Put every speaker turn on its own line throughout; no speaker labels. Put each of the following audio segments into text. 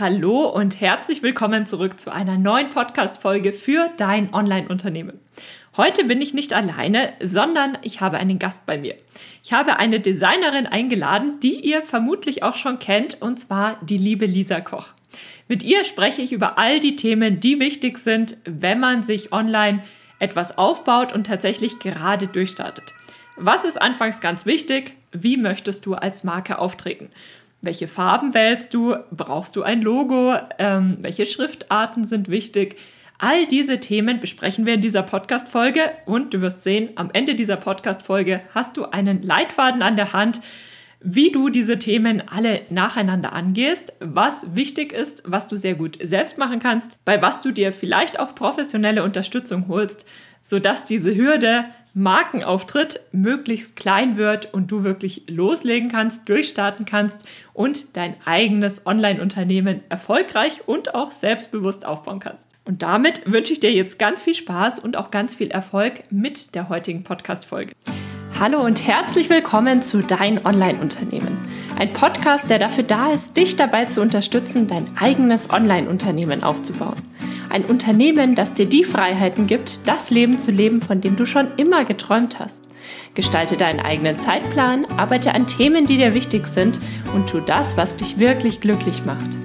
Hallo und herzlich willkommen zurück zu einer neuen Podcast-Folge für dein Online-Unternehmen. Heute bin ich nicht alleine, sondern ich habe einen Gast bei mir. Ich habe eine Designerin eingeladen, die ihr vermutlich auch schon kennt, und zwar die liebe Lisa Koch. Mit ihr spreche ich über all die Themen, die wichtig sind, wenn man sich online etwas aufbaut und tatsächlich gerade durchstartet. Was ist anfangs ganz wichtig? Wie möchtest du als Marke auftreten? Welche Farben wählst du? Brauchst du ein Logo? Ähm, welche Schriftarten sind wichtig? All diese Themen besprechen wir in dieser Podcast-Folge und du wirst sehen, am Ende dieser Podcast-Folge hast du einen Leitfaden an der Hand, wie du diese Themen alle nacheinander angehst, was wichtig ist, was du sehr gut selbst machen kannst, bei was du dir vielleicht auch professionelle Unterstützung holst, sodass diese Hürde Markenauftritt möglichst klein wird und du wirklich loslegen kannst, durchstarten kannst und dein eigenes Online-Unternehmen erfolgreich und auch selbstbewusst aufbauen kannst. Und damit wünsche ich dir jetzt ganz viel Spaß und auch ganz viel Erfolg mit der heutigen Podcast-Folge. Hallo und herzlich willkommen zu Dein Online-Unternehmen. Ein Podcast, der dafür da ist, dich dabei zu unterstützen, dein eigenes Online-Unternehmen aufzubauen. Ein Unternehmen, das dir die Freiheiten gibt, das Leben zu leben, von dem du schon immer geträumt hast. Gestalte deinen eigenen Zeitplan, arbeite an Themen, die dir wichtig sind und tu das, was dich wirklich glücklich macht.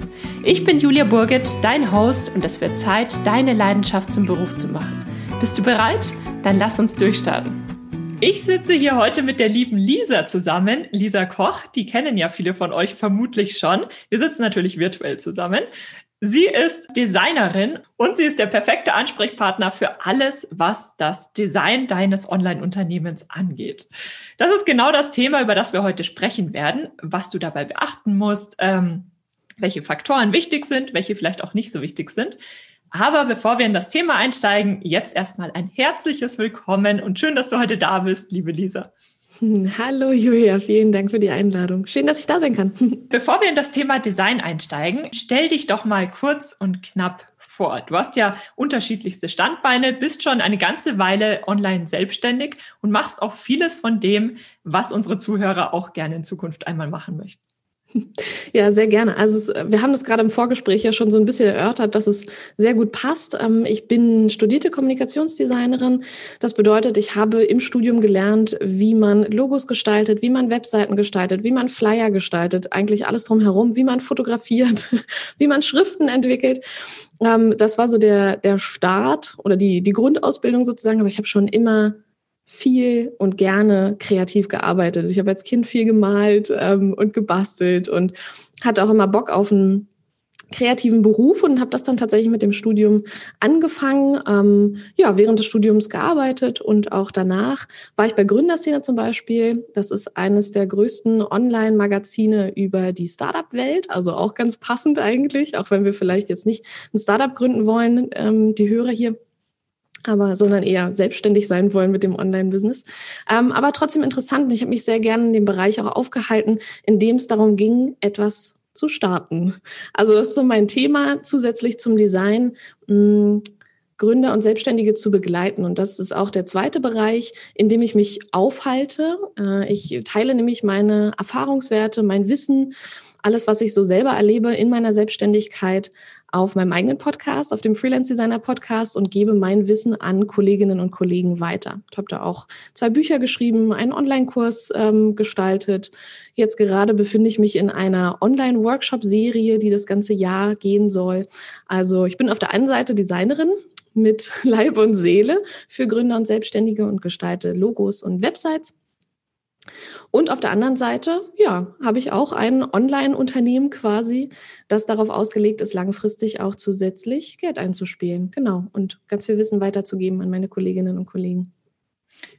Ich bin Julia Burget, dein Host und es wird Zeit, deine Leidenschaft zum Beruf zu machen. Bist du bereit? Dann lass uns durchstarten. Ich sitze hier heute mit der lieben Lisa zusammen. Lisa Koch, die kennen ja viele von euch vermutlich schon. Wir sitzen natürlich virtuell zusammen. Sie ist Designerin und sie ist der perfekte Ansprechpartner für alles, was das Design deines Online-Unternehmens angeht. Das ist genau das Thema, über das wir heute sprechen werden, was du dabei beachten musst, ähm, welche Faktoren wichtig sind, welche vielleicht auch nicht so wichtig sind. Aber bevor wir in das Thema einsteigen, jetzt erstmal ein herzliches Willkommen und schön, dass du heute da bist, liebe Lisa.
Hallo Julia, vielen Dank für die Einladung. Schön, dass ich da sein kann.
Bevor wir in das Thema Design einsteigen, stell dich doch mal kurz und knapp vor. Du hast ja unterschiedlichste Standbeine, bist schon eine ganze Weile online selbstständig und machst auch vieles von dem, was unsere Zuhörer auch gerne in Zukunft einmal machen möchten.
Ja, sehr gerne. Also wir haben das gerade im Vorgespräch ja schon so ein bisschen erörtert, dass es sehr gut passt. Ähm, ich bin studierte Kommunikationsdesignerin. Das bedeutet, ich habe im Studium gelernt, wie man Logos gestaltet, wie man Webseiten gestaltet, wie man Flyer gestaltet, eigentlich alles drumherum, wie man fotografiert, wie man Schriften entwickelt. Ähm, das war so der, der Start oder die, die Grundausbildung sozusagen. Aber ich habe schon immer viel und gerne kreativ gearbeitet. Ich habe als Kind viel gemalt ähm, und gebastelt und hatte auch immer Bock auf einen kreativen Beruf und habe das dann tatsächlich mit dem Studium angefangen. Ähm, ja, während des Studiums gearbeitet und auch danach war ich bei Gründerszene zum Beispiel. Das ist eines der größten Online-Magazine über die Startup-Welt, also auch ganz passend eigentlich, auch wenn wir vielleicht jetzt nicht ein Startup gründen wollen, ähm, die Hörer hier aber sondern eher selbstständig sein wollen mit dem Online-Business. Ähm, aber trotzdem interessant. Ich habe mich sehr gerne in dem Bereich auch aufgehalten, in dem es darum ging, etwas zu starten. Also das ist so mein Thema zusätzlich zum Design. Mh, hm, Gründer und Selbstständige zu begleiten. Und das ist auch der zweite Bereich, in dem ich mich aufhalte. Äh, ich teile nämlich meine Erfahrungswerte, mein Wissen, alles, was ich so selber erlebe in meiner Selbstständigkeit auf meinem eigenen Podcast, auf dem Freelance Designer Podcast und gebe mein Wissen an Kolleginnen und Kollegen weiter. Ich habe da auch zwei Bücher geschrieben, einen Online-Kurs ähm, gestaltet. Jetzt gerade befinde ich mich in einer Online-Workshop-Serie, die das ganze Jahr gehen soll. Also ich bin auf der einen Seite Designerin, mit Leib und Seele für Gründer und Selbstständige und gestalte Logos und Websites. Und auf der anderen Seite, ja, habe ich auch ein Online-Unternehmen quasi, das darauf ausgelegt ist, langfristig auch zusätzlich Geld einzuspielen. Genau. Und ganz viel Wissen weiterzugeben an meine Kolleginnen und Kollegen.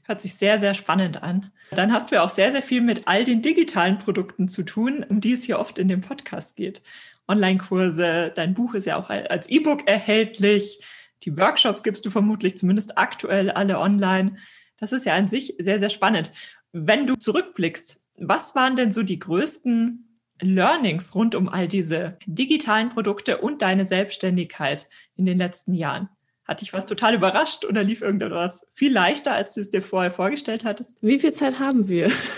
Hört sich sehr, sehr spannend an. Dann hast du auch sehr, sehr viel mit all den digitalen Produkten zu tun, um die es hier oft in dem Podcast geht. Online-Kurse, dein Buch ist ja auch als E-Book erhältlich. Die Workshops gibst du vermutlich zumindest aktuell alle online. Das ist ja an sich sehr, sehr spannend. Wenn du zurückblickst, was waren denn so die größten Learnings rund um all diese digitalen Produkte und deine Selbstständigkeit in den letzten Jahren? Hat dich was total überrascht oder lief irgendetwas viel leichter, als du es dir vorher vorgestellt hattest?
Wie viel Zeit haben wir?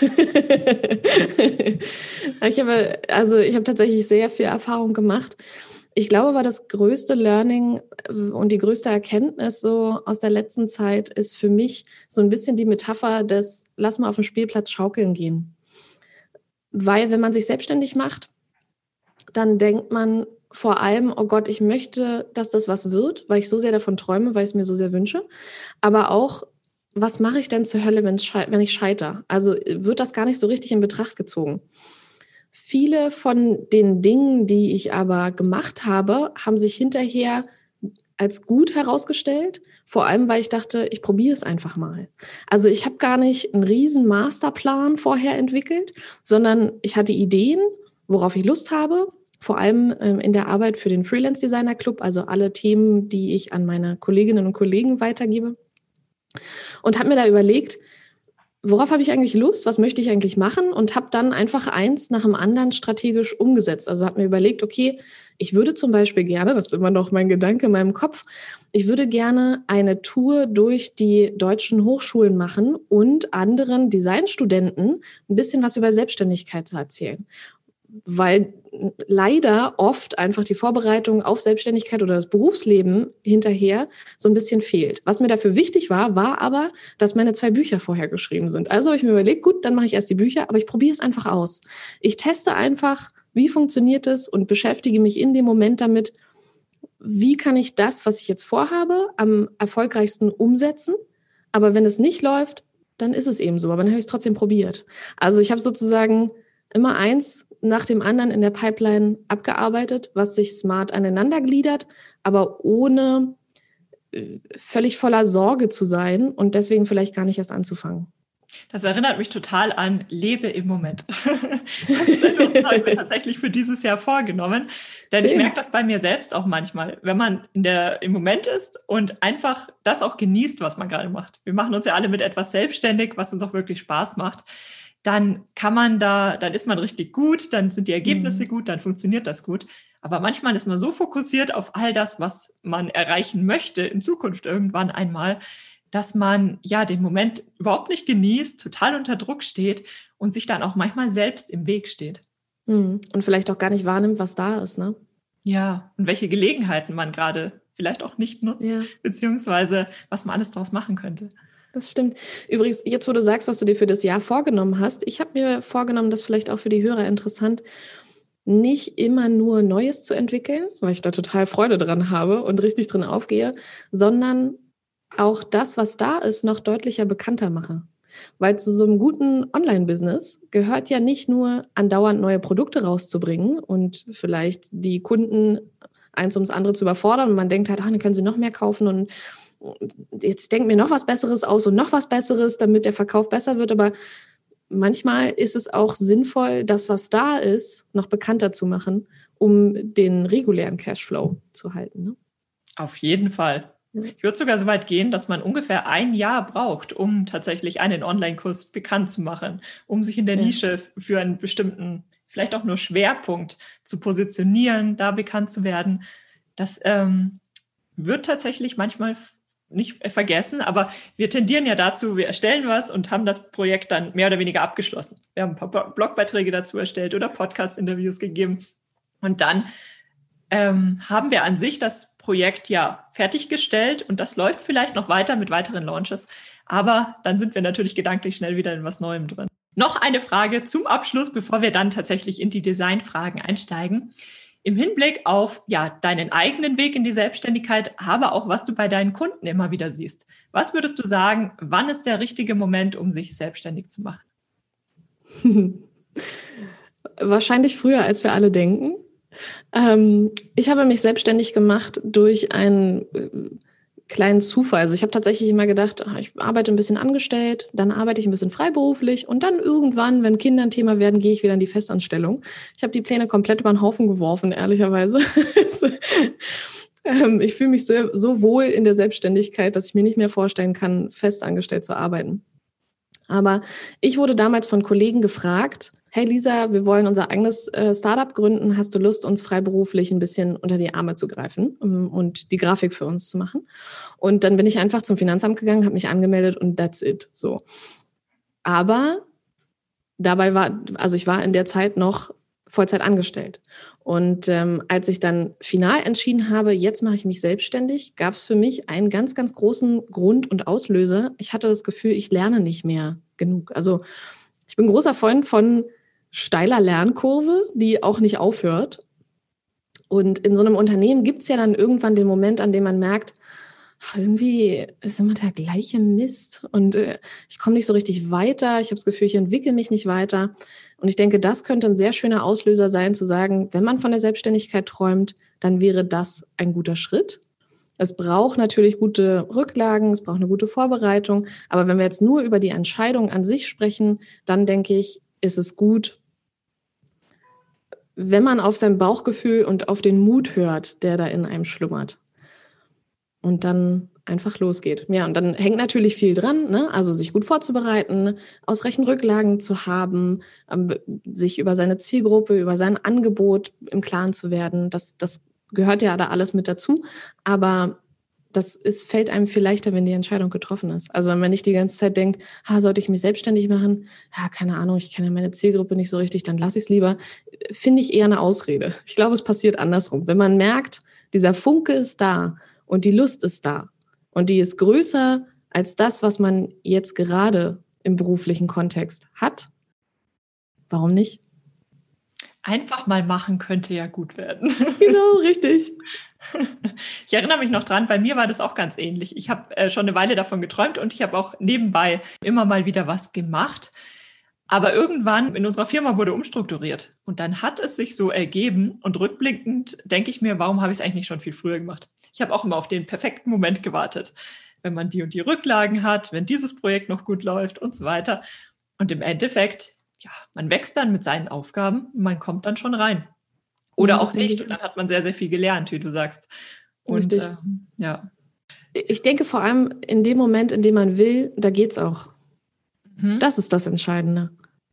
ich habe, also ich habe tatsächlich sehr viel Erfahrung gemacht. Ich glaube aber, das größte Learning äh, und die größte Erkenntnis so aus der letzten Zeit ist für mich so ein bisschen die Metapher des Lass mal auf dem Spielplatz schaukeln gehen. Weil wenn man sich selbstständig macht, dann denkt man, vor allem, oh Gott, ich möchte, dass das was wird, weil ich so sehr davon träume, weil ich es mir so sehr wünsche. Aber auch, was mache ich denn zur Hölle, wenn ich scheitere? Also wird das gar nicht so richtig in Betracht gezogen. Viele von den Dingen, die ich aber gemacht habe, haben sich hinterher als gut herausgestellt, vor allem weil ich dachte, ich probiere es einfach mal. Also ich habe gar nicht einen riesen Masterplan vorher entwickelt, sondern ich hatte Ideen, worauf ich Lust habe, vor allem ähm, in der Arbeit für den Freelance Designer Club, also alle Themen, die ich an meine Kolleginnen und Kollegen weitergebe. Und habe mir da überlegt, worauf habe ich eigentlich Lust, was möchte ich eigentlich machen? Und habe dann einfach eins nach dem anderen strategisch umgesetzt. Also habe mir überlegt, okay, ich würde zum Beispiel gerne, das ist immer noch mein Gedanke in meinem Kopf, ich würde gerne eine Tour durch die deutschen Hochschulen machen und anderen Designstudenten ein bisschen was über Selbstständigkeit zu erzählen weil leider oft einfach die Vorbereitung auf Selbstständigkeit oder das Berufsleben hinterher so ein bisschen fehlt. Was mir dafür wichtig war, war aber, dass meine zwei Bücher vorher geschrieben sind. Also habe ich mir überlegt, gut, dann mache ich erst die Bücher, aber ich probiere es einfach aus. Ich teste einfach, wie funktioniert es und beschäftige mich in dem Moment damit, wie kann ich das, was ich jetzt vorhabe, am erfolgreichsten umsetzen. Aber wenn es nicht läuft, dann ist es eben so. Aber dann habe ich es trotzdem probiert. Also ich habe sozusagen immer eins nach dem anderen in der Pipeline abgearbeitet, was sich smart aneinander gliedert, aber ohne äh, völlig voller Sorge zu sein und deswegen vielleicht gar nicht erst anzufangen.
Das erinnert mich total an Lebe im Moment. das habe ich mir tatsächlich für dieses Jahr vorgenommen. Denn Schön. ich merke das bei mir selbst auch manchmal, wenn man in der, im Moment ist und einfach das auch genießt, was man gerade macht. Wir machen uns ja alle mit etwas selbstständig, was uns auch wirklich Spaß macht dann kann man da, dann ist man richtig gut, dann sind die Ergebnisse mhm. gut, dann funktioniert das gut. Aber manchmal ist man so fokussiert auf all das, was man erreichen möchte in Zukunft irgendwann einmal, dass man ja den Moment überhaupt nicht genießt, total unter Druck steht und sich dann auch manchmal selbst im Weg steht.
Mhm. Und vielleicht auch gar nicht wahrnimmt, was da ist, ne?
Ja, und welche Gelegenheiten man gerade vielleicht auch nicht nutzt, ja. beziehungsweise was man alles daraus machen könnte.
Das stimmt. Übrigens, jetzt wo du sagst, was du dir für das Jahr vorgenommen hast, ich habe mir vorgenommen, das vielleicht auch für die Hörer interessant, nicht immer nur Neues zu entwickeln, weil ich da total Freude dran habe und richtig drin aufgehe, sondern auch das, was da ist, noch deutlicher bekannter mache. Weil zu so einem guten Online-Business gehört ja nicht nur andauernd neue Produkte rauszubringen und vielleicht die Kunden eins ums andere zu überfordern und man denkt halt, ach, dann können sie noch mehr kaufen und jetzt denke mir noch was Besseres aus und noch was Besseres, damit der Verkauf besser wird. Aber manchmal ist es auch sinnvoll, das, was da ist, noch bekannter zu machen, um den regulären Cashflow zu halten. Ne?
Auf jeden Fall. Ich würde sogar so weit gehen, dass man ungefähr ein Jahr braucht, um tatsächlich einen Online-Kurs bekannt zu machen, um sich in der ja. Nische für einen bestimmten, vielleicht auch nur Schwerpunkt zu positionieren, da bekannt zu werden. Das ähm, wird tatsächlich manchmal nicht vergessen, aber wir tendieren ja dazu, wir erstellen was und haben das Projekt dann mehr oder weniger abgeschlossen. Wir haben ein paar Blogbeiträge dazu erstellt oder Podcast-Interviews gegeben und dann ähm, haben wir an sich das Projekt ja fertiggestellt und das läuft vielleicht noch weiter mit weiteren Launches, aber dann sind wir natürlich gedanklich schnell wieder in was Neuem drin. Noch eine Frage zum Abschluss, bevor wir dann tatsächlich in die Designfragen einsteigen im Hinblick auf ja, deinen eigenen Weg in die Selbstständigkeit, aber auch was du bei deinen Kunden immer wieder siehst. Was würdest du sagen, wann ist der richtige Moment, um sich selbstständig zu machen?
Wahrscheinlich früher, als wir alle denken. Ähm, ich habe mich selbstständig gemacht durch ein kleinen Zufall. Also ich habe tatsächlich immer gedacht, ah, ich arbeite ein bisschen angestellt, dann arbeite ich ein bisschen freiberuflich und dann irgendwann, wenn Kinder ein Thema werden, gehe ich wieder in die Festanstellung. Ich habe die Pläne komplett über den Haufen geworfen, ehrlicherweise. Ähm, ich fühle mich so, so wohl in der Selbstständigkeit, dass ich mir nicht mehr vorstellen kann, festangestellt zu arbeiten. Aber ich wurde damals von Kollegen gefragt, hey Lisa, wir wollen unser eigenes äh, Startup gründen. Hast du Lust, uns freiberuflich ein bisschen unter die Arme zu greifen und die Grafik für uns zu machen? Und dann bin ich einfach zum Finanzamt gegangen, habe mich angemeldet und that's it. So. Aber dabei war, also ich war in der Zeit noch Vollzeit angestellt. Und ähm, als ich dann final entschieden habe, jetzt mache ich mich selbstständig, gab es für mich einen ganz, ganz großen Grund und Auslöser. Ich hatte das Gefühl, ich lerne nicht mehr genug. Also ich bin großer Freund von steiler Lernkurve, die auch nicht aufhört. Und in so einem Unternehmen gibt es ja dann irgendwann den Moment, an dem man merkt, irgendwie ist immer der gleiche Mist und äh, ich komme nicht so richtig weiter. Ich habe das Gefühl, ich entwickle mich nicht weiter. Und ich denke, das könnte ein sehr schöner Auslöser sein, zu sagen, wenn man von der Selbstständigkeit träumt, dann wäre das ein guter Schritt. Es braucht natürlich gute Rücklagen, es braucht eine gute Vorbereitung. Aber wenn wir jetzt nur über die Entscheidung an sich sprechen, dann denke ich, ist es gut, wenn man auf sein Bauchgefühl und auf den Mut hört, der da in einem schlummert. Und dann einfach losgeht. Ja, und dann hängt natürlich viel dran, ne? also sich gut vorzubereiten, ausreichend Rücklagen zu haben, ähm, sich über seine Zielgruppe, über sein Angebot im Klaren zu werden. Das, das gehört ja da alles mit dazu. Aber das ist, fällt einem viel leichter, wenn die Entscheidung getroffen ist. Also wenn man nicht die ganze Zeit denkt, ah, sollte ich mich selbstständig machen? Ja, keine Ahnung, ich kenne meine Zielgruppe nicht so richtig, dann lasse ich es lieber. Finde ich eher eine Ausrede. Ich glaube, es passiert andersrum. Wenn man merkt, dieser Funke ist da und die Lust ist da und die ist größer als das, was man jetzt gerade im beruflichen Kontext hat, warum nicht?
Einfach mal machen könnte ja gut werden.
Genau, richtig.
Ich erinnere mich noch dran, bei mir war das auch ganz ähnlich. Ich habe äh, schon eine Weile davon geträumt und ich habe auch nebenbei immer mal wieder was gemacht. Aber irgendwann in unserer Firma wurde umstrukturiert und dann hat es sich so ergeben und rückblickend denke ich mir, warum habe ich es eigentlich nicht schon viel früher gemacht? Ich habe auch immer auf den perfekten Moment gewartet, wenn man die und die Rücklagen hat, wenn dieses Projekt noch gut läuft und so weiter. Und im Endeffekt, ja, man wächst dann mit seinen Aufgaben, man kommt dann schon rein. Oder ja, auch nicht. Und dann hat man sehr, sehr viel gelernt, wie du sagst. Und äh, ja.
Ich denke vor allem in dem Moment, in dem man will, da geht es auch. Mhm. Das ist das Entscheidende.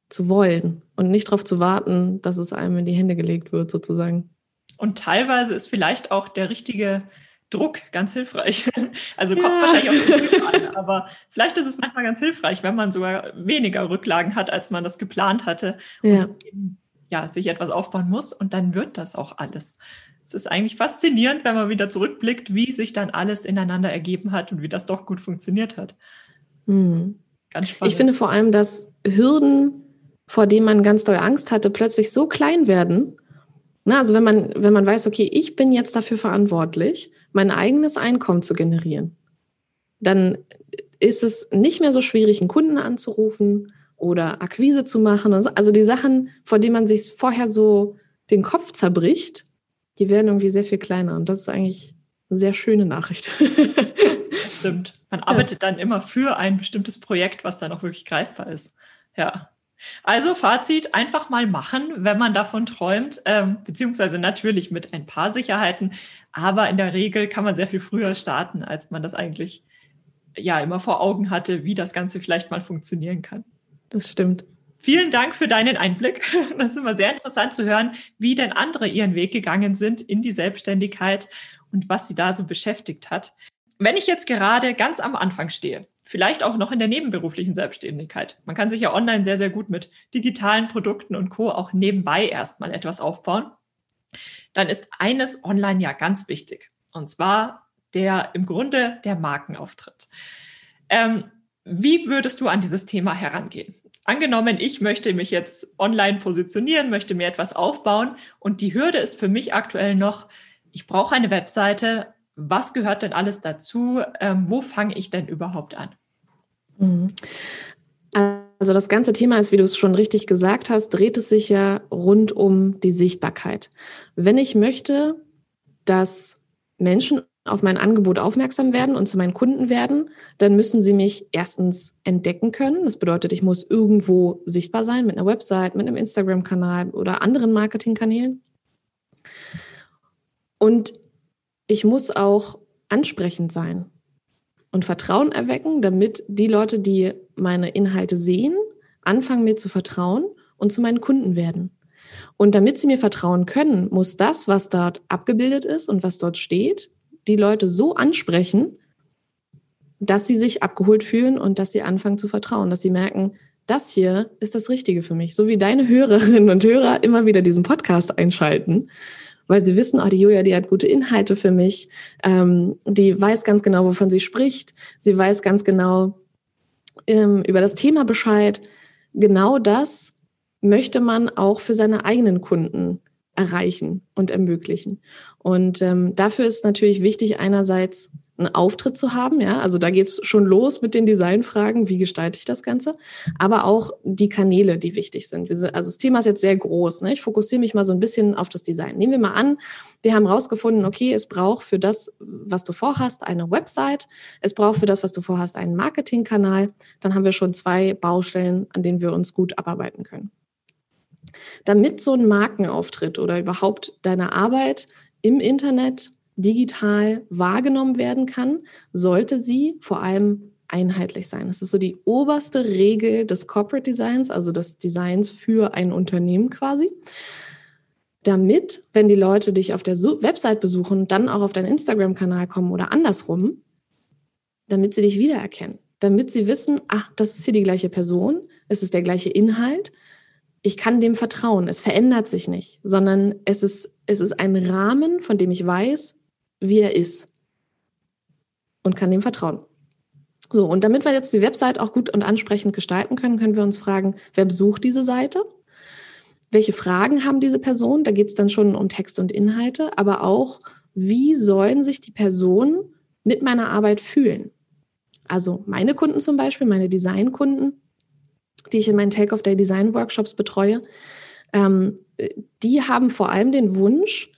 Zu wollen und nicht darauf zu warten, dass es einem in die Hände gelegt wird, sozusagen.
Und teilweise ist vielleicht auch der richtige Druck ganz hilfreich. Also kommt ja. wahrscheinlich auch an, aber vielleicht ist es manchmal ganz hilfreich, wenn man sogar weniger Rücklagen hat, als man das geplant hatte. Ja. Und eben ja, sich etwas aufbauen muss und dann wird das auch alles. Es ist eigentlich faszinierend, wenn man wieder zurückblickt, wie sich dann alles ineinander ergeben hat und wie das doch gut funktioniert hat.
Mhm. Ganz spannend. Ich finde vor allem, dass Hürden, vor denen man ganz doll Angst hatte, plötzlich so klein werden. Na, also wenn man, wenn man weiß, okay, ich bin jetzt dafür verantwortlich, mein eigenes Einkommen zu generieren, dann ist es nicht mehr so schwierig, einen Kunden anzurufen, oder Akquise zu machen. Also die Sachen, vor denen man sich vorher so den Kopf zerbricht, die werden irgendwie sehr viel kleiner. Und das ist eigentlich eine sehr schöne Nachricht.
Das stimmt. Man arbeitet ja. dann immer für ein bestimmtes Projekt, was dann auch wirklich greifbar ist. Ja. Also Fazit, einfach mal machen, wenn man davon träumt, ähm, beziehungsweise natürlich mit ein paar Sicherheiten, aber in der Regel kann man sehr viel früher starten, als man das eigentlich ja immer vor Augen hatte, wie das Ganze vielleicht mal funktionieren kann
das stimmt.
Vielen Dank für deinen Einblick. Das ist immer sehr interessant zu hören, wie denn andere ihren Weg gegangen sind in die Selbstständigkeit und was sie da so beschäftigt hat. Wenn ich jetzt gerade ganz am Anfang stehe, vielleicht auch noch in der nebenberuflichen Selbstständigkeit, man kann sich ja online sehr, sehr gut mit digitalen Produkten und Co. auch nebenbei erstmal etwas aufbauen, dann ist eines online ja ganz wichtig. Und zwar der im Grunde der Markenauftritt. Ähm, wie würdest du an dieses Thema herangehen? Angenommen, ich möchte mich jetzt online positionieren, möchte mir etwas aufbauen und die Hürde ist für mich aktuell noch, ich brauche eine Webseite. Was gehört denn alles dazu? Ähm, wo fange ich denn überhaupt an?
Mhm. Also das ganze Thema ist, wie du es schon richtig gesagt hast, dreht es sich ja rund um die Sichtbarkeit. Wenn ich möchte, dass Menschen auf mein Angebot aufmerksam werden und zu meinen Kunden werden, dann müssen sie mich erstens entdecken können. Das bedeutet, ich muss irgendwo sichtbar sein mit einer Website, mit einem Instagram-Kanal oder anderen Marketingkanälen. Und ich muss auch ansprechend sein und Vertrauen erwecken, damit die Leute, die meine Inhalte sehen, anfangen mir zu vertrauen und zu meinen Kunden werden. Und damit sie mir vertrauen können, muss das, was dort abgebildet ist und was dort steht, die Leute so ansprechen, dass sie sich abgeholt fühlen und dass sie anfangen zu vertrauen, dass sie merken, das hier ist das Richtige für mich. So wie deine Hörerinnen und Hörer immer wieder diesen Podcast einschalten, weil sie wissen, oh, die Julia, die hat gute Inhalte für mich, ähm, die weiß ganz genau, wovon sie spricht, sie weiß ganz genau ähm, über das Thema Bescheid. Genau das möchte man auch für seine eigenen Kunden erreichen und ermöglichen. Und ähm, dafür ist natürlich wichtig, einerseits einen Auftritt zu haben, ja, also da geht's schon los mit den Designfragen, wie gestalte ich das Ganze, aber auch die Kanäle, die wichtig sind. sind also das Thema ist jetzt sehr groß, ne? ich fokussiere mich mal so ein bisschen auf das Design. Nehmen wir mal an, wir haben rausgefunden, okay, es braucht für das, was du vorhast, eine Website, es braucht für das, was du vorhast, einen Marketingkanal, dann haben wir schon zwei Baustellen, an denen wir uns gut abarbeiten können. Damit so ein Markenauftritt oder überhaupt deine Arbeit im Internet digital wahrgenommen werden kann, sollte sie vor allem einheitlich sein. Das ist so die oberste Regel des Corporate Designs, also des Designs für ein Unternehmen quasi. Damit, wenn die Leute dich auf der Website besuchen, dann auch auf deinen Instagram-Kanal kommen oder andersrum, damit sie dich wiedererkennen. Damit sie wissen, ach, das ist hier die gleiche Person, es ist der gleiche Inhalt, ich kann dem vertrauen. Es verändert sich nicht, sondern es ist, es ist ein Rahmen, von dem ich weiß, wie er ist und kann dem vertrauen. So, und damit wir jetzt die Website auch gut und ansprechend gestalten können, können wir uns fragen, wer besucht diese Seite? Welche Fragen haben diese Personen? Da geht es dann schon um Text und Inhalte, aber auch, wie sollen sich die Personen mit meiner Arbeit fühlen? Also meine Kunden zum Beispiel, meine Designkunden, die ich in meinen Take-off-Day Design Workshops betreue, ähm, die haben vor allem den Wunsch,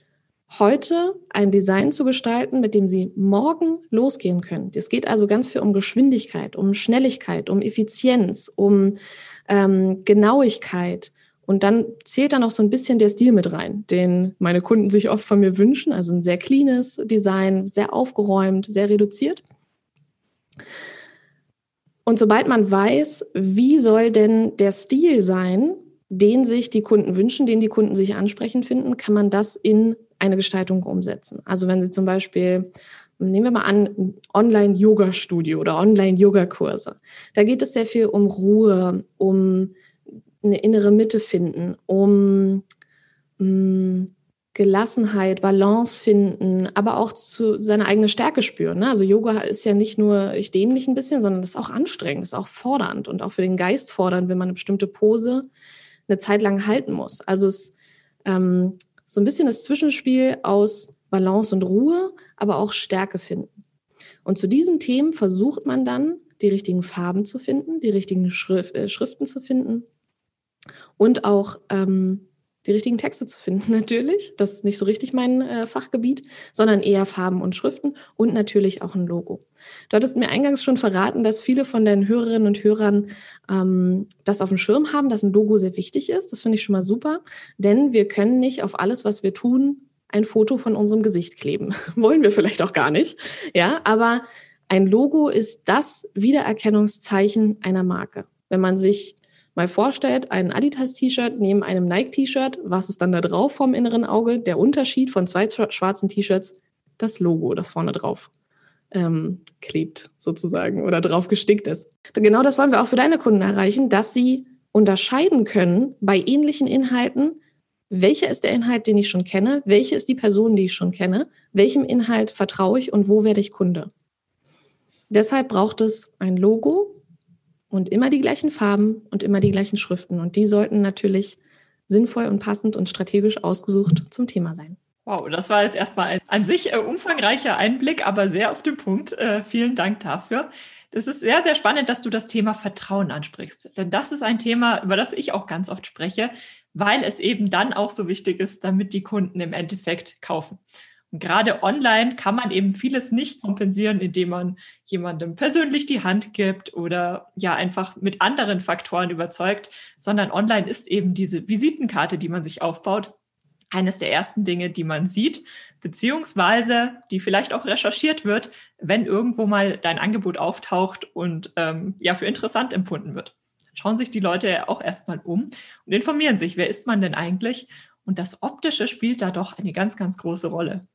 heute ein Design zu gestalten, mit dem Sie morgen losgehen können. Es geht also ganz viel um Geschwindigkeit, um Schnelligkeit, um Effizienz, um ähm, Genauigkeit. Und dann zählt da noch so ein bisschen der Stil mit rein, den meine Kunden sich oft von mir wünschen. Also ein sehr cleanes Design, sehr aufgeräumt, sehr reduziert. Und sobald man weiß, wie soll denn der Stil sein, den sich die Kunden wünschen, den die Kunden sich ansprechend finden, kann man das in eine Gestaltung umsetzen. Also wenn Sie zum Beispiel, nehmen wir mal an, Online-Yoga-Studio oder Online-Yoga-Kurse. Da geht es sehr viel um Ruhe, um eine innere Mitte finden, um mh, mm, Gelassenheit, Balance finden, aber auch zu seine eigene Stärke spüren. Ne? Also Yoga ist ja nicht nur, ich dehne mich ein bisschen, sondern das ist auch anstrengend, ist auch fordernd und auch für den Geist fordernd, wenn man eine bestimmte Pose eine Zeit lang halten muss. Also es ähm, so ein bisschen das Zwischenspiel aus Balance und Ruhe, aber auch Stärke finden. Und zu diesen Themen versucht man dann, die richtigen Farben zu finden, die richtigen Schrift, äh, Schriften zu finden und auch ähm, die richtigen Texte zu finden, natürlich. Das ist nicht so richtig mein äh, Fachgebiet, sondern eher Farben und Schriften und natürlich auch ein Logo. Du hattest mir eingangs schon verraten, dass viele von deinen Hörerinnen und Hörern ähm, das auf dem Schirm haben, dass ein Logo sehr wichtig ist. Das finde ich schon mal super, denn wir können nicht auf alles, was wir tun, ein Foto von unserem Gesicht kleben. Wollen wir vielleicht auch gar nicht. Ja, aber ein Logo ist das Wiedererkennungszeichen einer Marke. Wenn man sich mal vorstellt, ein Adidas-T-Shirt neben einem Nike-T-Shirt, was ist dann da drauf vom inneren Auge? Der Unterschied von zwei schwarzen T-Shirts, das Logo, das vorne drauf ähm, klebt sozusagen oder drauf gestickt ist. Genau das wollen wir auch für deine Kunden erreichen, dass sie unterscheiden können bei ähnlichen Inhalten, welcher ist der Inhalt, den ich schon kenne, welche ist die Person, die ich schon kenne, welchem Inhalt vertraue ich und wo werde ich Kunde. Deshalb braucht es ein Logo, und immer die gleichen Farben und immer die gleichen Schriften. Und die sollten natürlich sinnvoll und passend und strategisch ausgesucht zum Thema sein.
Wow, das war jetzt erstmal ein an sich äh, umfangreicher Einblick, aber sehr auf den Punkt. Äh, vielen Dank dafür. Das ist sehr, sehr spannend, dass du das Thema Vertrauen ansprichst. Denn das ist ein Thema, über das ich auch ganz oft spreche, weil es eben dann auch so wichtig ist, damit die Kunden im Endeffekt kaufen. Gerade online kann man eben vieles nicht kompensieren, indem man jemandem persönlich die Hand gibt oder ja einfach mit anderen Faktoren überzeugt, sondern online ist eben diese Visitenkarte, die man sich aufbaut, eines der ersten Dinge, die man sieht, beziehungsweise die vielleicht auch recherchiert wird, wenn irgendwo mal dein Angebot auftaucht und ähm, ja für interessant empfunden wird. schauen sich die Leute auch erstmal um und informieren sich, wer ist man denn eigentlich? Und das Optische spielt da doch eine ganz, ganz große Rolle.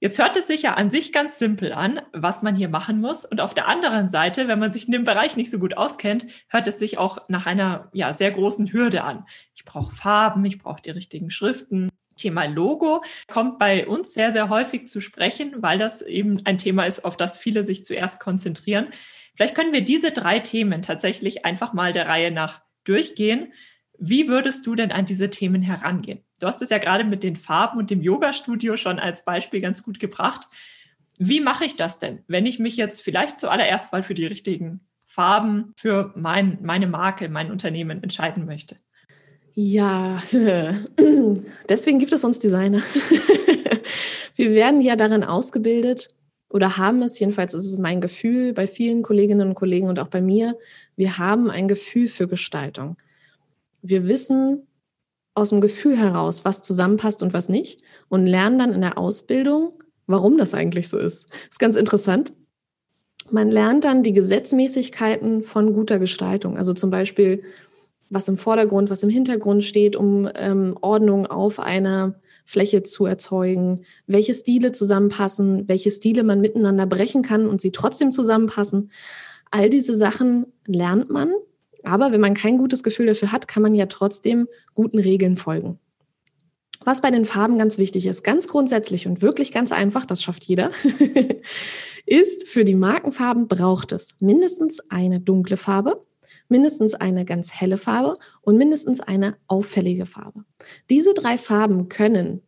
Jetzt hört es sich ja an sich ganz simpel an, was man hier machen muss. Und auf der anderen Seite, wenn man sich in dem Bereich nicht so gut auskennt, hört es sich auch nach einer ja, sehr großen Hürde an. Ich brauche Farben, ich brauche die richtigen Schriften. Thema Logo kommt bei uns sehr, sehr häufig zu sprechen, weil das eben ein Thema ist, auf das viele sich zuerst konzentrieren. Vielleicht können wir diese drei Themen tatsächlich einfach mal der Reihe nach durchgehen. Wie würdest du denn an diese Themen herangehen? Du hast es ja gerade mit den Farben und dem Yoga-Studio schon als Beispiel ganz gut gebracht. Wie mache ich das denn, wenn ich mich jetzt vielleicht zuallererst mal für die richtigen Farben für mein, meine Marke, mein Unternehmen entscheiden möchte?
Ja, deswegen gibt es uns Designer. Wir werden ja darin ausgebildet oder haben es, jedenfalls ist es mein Gefühl bei vielen Kolleginnen und Kollegen und auch bei mir, wir haben ein Gefühl für Gestaltung wir wissen aus dem Gefühl heraus, was zusammenpasst und was nicht und lernen dann in der Ausbildung, warum das eigentlich so ist. Das ist ganz interessant. Man lernt dann die Gesetzmäßigkeiten von guter Gestaltung. Also zum Beispiel, was im Vordergrund, was im Hintergrund steht, um ähm, Ordnung auf einer Fläche zu erzeugen, welche Stile zusammenpassen, welche Stile man miteinander brechen kann und sie trotzdem zusammenpassen. All diese Sachen lernt man aber wenn man kein gutes Gefühl dafür hat, kann man ja trotzdem guten Regeln folgen. Was bei den Farben ganz wichtig ist, ganz grundsätzlich und wirklich ganz einfach, das schafft jeder, ist, für die Markenfarben braucht es mindestens eine dunkle Farbe, mindestens eine ganz helle Farbe und mindestens eine auffällige Farbe. Diese drei Farben können,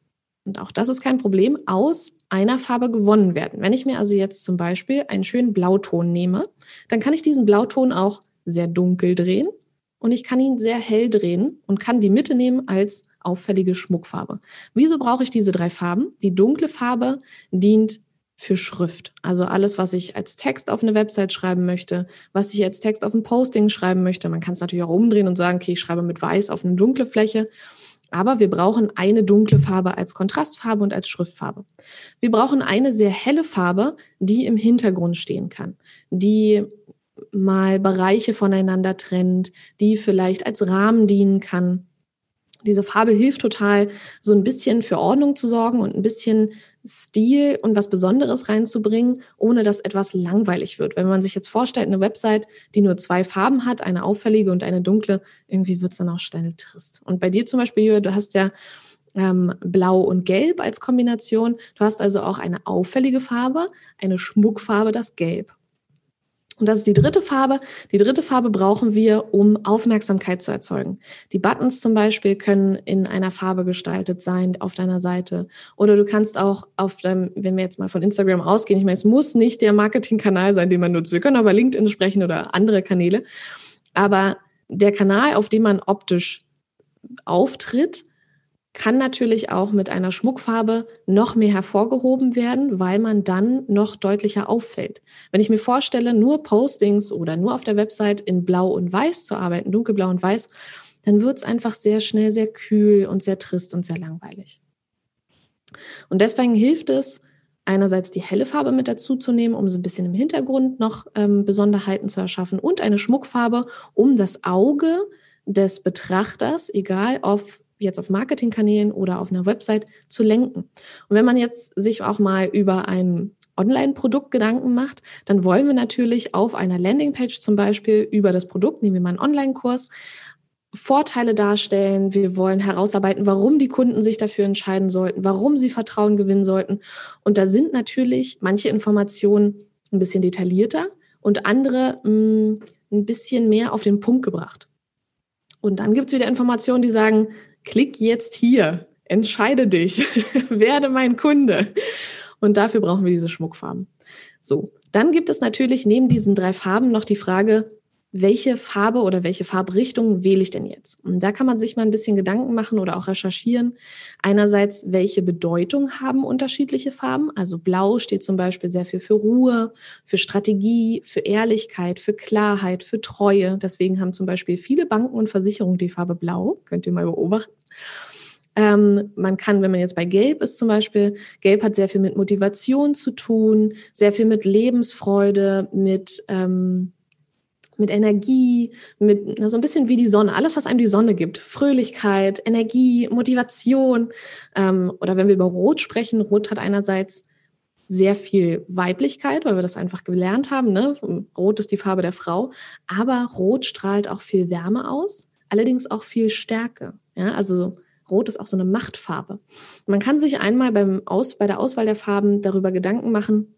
und auch das ist kein Problem, aus einer Farbe gewonnen werden. Wenn ich mir also jetzt zum Beispiel einen schönen Blauton nehme, dann kann ich diesen Blauton auch sehr dunkel drehen und ich kann ihn sehr hell drehen und kann die Mitte nehmen als auffällige Schmuckfarbe. Wieso brauche ich diese drei Farben? Die dunkle Farbe dient für Schrift. Also alles, was ich als Text auf eine Website schreiben möchte, was ich als Text auf ein Posting schreiben möchte. Man kann es natürlich auch umdrehen und sagen, okay, ich schreibe mit weiß auf eine dunkle Fläche. Aber wir brauchen eine dunkle Farbe als Kontrastfarbe und als Schriftfarbe. Wir brauchen eine sehr helle Farbe, die im Hintergrund stehen kann, die mal Bereiche voneinander trennt, die vielleicht als Rahmen dienen kann. Diese Farbe hilft total, so ein bisschen für Ordnung zu sorgen und ein bisschen Stil und was Besonderes reinzubringen, ohne dass etwas langweilig wird. Wenn man sich jetzt vorstellt, eine Website, die nur zwei Farben hat, eine auffällige und eine dunkle, irgendwie wird es dann auch schnell trist. Und bei dir zum Beispiel, du hast ja ähm, Blau und Gelb als Kombination. Du hast also auch eine auffällige Farbe, eine Schmuckfarbe, das Gelb. Und das ist die dritte Farbe. Die dritte Farbe brauchen wir, um Aufmerksamkeit zu erzeugen. Die Buttons zum Beispiel können in einer Farbe gestaltet sein auf deiner Seite. Oder du kannst auch auf deinem, wenn wir jetzt mal von Instagram ausgehen, ich meine, es muss nicht der Marketingkanal sein, den man nutzt. Wir können aber LinkedIn sprechen oder andere Kanäle. Aber der Kanal, auf dem man optisch auftritt, kann natürlich auch mit einer Schmuckfarbe noch mehr hervorgehoben werden, weil man dann noch deutlicher auffällt. Wenn ich mir vorstelle, nur Postings oder nur auf der Website in Blau und Weiß zu arbeiten, dunkelblau und weiß, dann wird es einfach sehr schnell sehr kühl und sehr trist und sehr langweilig. Und deswegen hilft es, einerseits die helle Farbe mit dazu zu nehmen, um so ein bisschen im Hintergrund noch ähm, Besonderheiten zu erschaffen und eine Schmuckfarbe, um das Auge des Betrachters, egal ob jetzt auf Marketingkanälen oder auf einer Website zu lenken. Und wenn man jetzt sich auch mal über ein Online-Produkt Gedanken macht, dann wollen wir natürlich auf einer Landingpage zum Beispiel über das Produkt, nehmen wir mal einen Online-Kurs, Vorteile darstellen. Wir wollen herausarbeiten, warum die Kunden sich dafür entscheiden sollten, warum sie Vertrauen gewinnen sollten. Und da sind natürlich manche Informationen ein bisschen detaillierter und andere mh, mm, ein bisschen mehr auf den Punkt gebracht. Und dann gibt es wieder Informationen, die sagen, klick jetzt hier, entscheide dich, werde mein Kunde. Und dafür brauchen wir diese Schmuckfarben. So, dann gibt es natürlich neben diesen drei Farben noch die Frage, welche Farbe oder welche Farbrichtung wähle ich denn jetzt? Und da kann man sich mal ein bisschen Gedanken machen oder auch recherchieren. Einerseits, welche Bedeutung haben unterschiedliche Farben? Also Blau steht zum Beispiel sehr viel für Ruhe, für Strategie, für Ehrlichkeit, für Klarheit, für Treue. Deswegen haben zum Beispiel viele Banken und Versicherungen die Farbe Blau. Könnt ihr mal beobachten. Ähm, man kann, wenn man jetzt bei Gelb ist zum Beispiel, Gelb hat sehr viel mit Motivation zu tun, sehr viel mit Lebensfreude, mit ähm, mit Energie, mit so ein bisschen wie die Sonne, alles, was einem die Sonne gibt. Fröhlichkeit, Energie, Motivation. Ähm, oder wenn wir über Rot sprechen, Rot hat einerseits sehr viel Weiblichkeit, weil wir das einfach gelernt haben. Ne? Rot ist die Farbe der Frau, aber Rot strahlt auch viel Wärme aus, allerdings auch viel Stärke. Ja? Also Rot ist auch so eine Machtfarbe. Man kann sich einmal beim Aus, bei der Auswahl der Farben darüber Gedanken machen,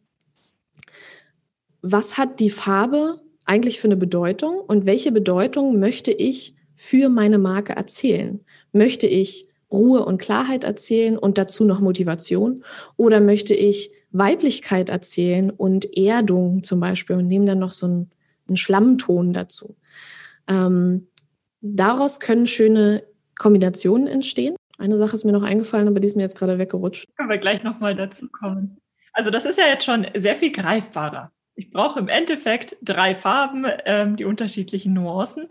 was hat die Farbe eigentlich für eine Bedeutung und welche Bedeutung möchte ich für meine Marke erzählen? Möchte ich Ruhe und Klarheit erzählen und dazu noch Motivation? Oder möchte ich Weiblichkeit erzählen und Erdung zum Beispiel und nehme dann noch so einen, einen Schlammton dazu? Ähm, daraus können schöne Kombinationen entstehen. Eine Sache ist mir noch eingefallen, aber die ist mir jetzt gerade weggerutscht.
Können wir gleich nochmal dazu kommen. Also das ist ja jetzt schon sehr viel greifbarer. Ich brauche im Endeffekt drei Farben, ähm, die unterschiedlichen Nuancen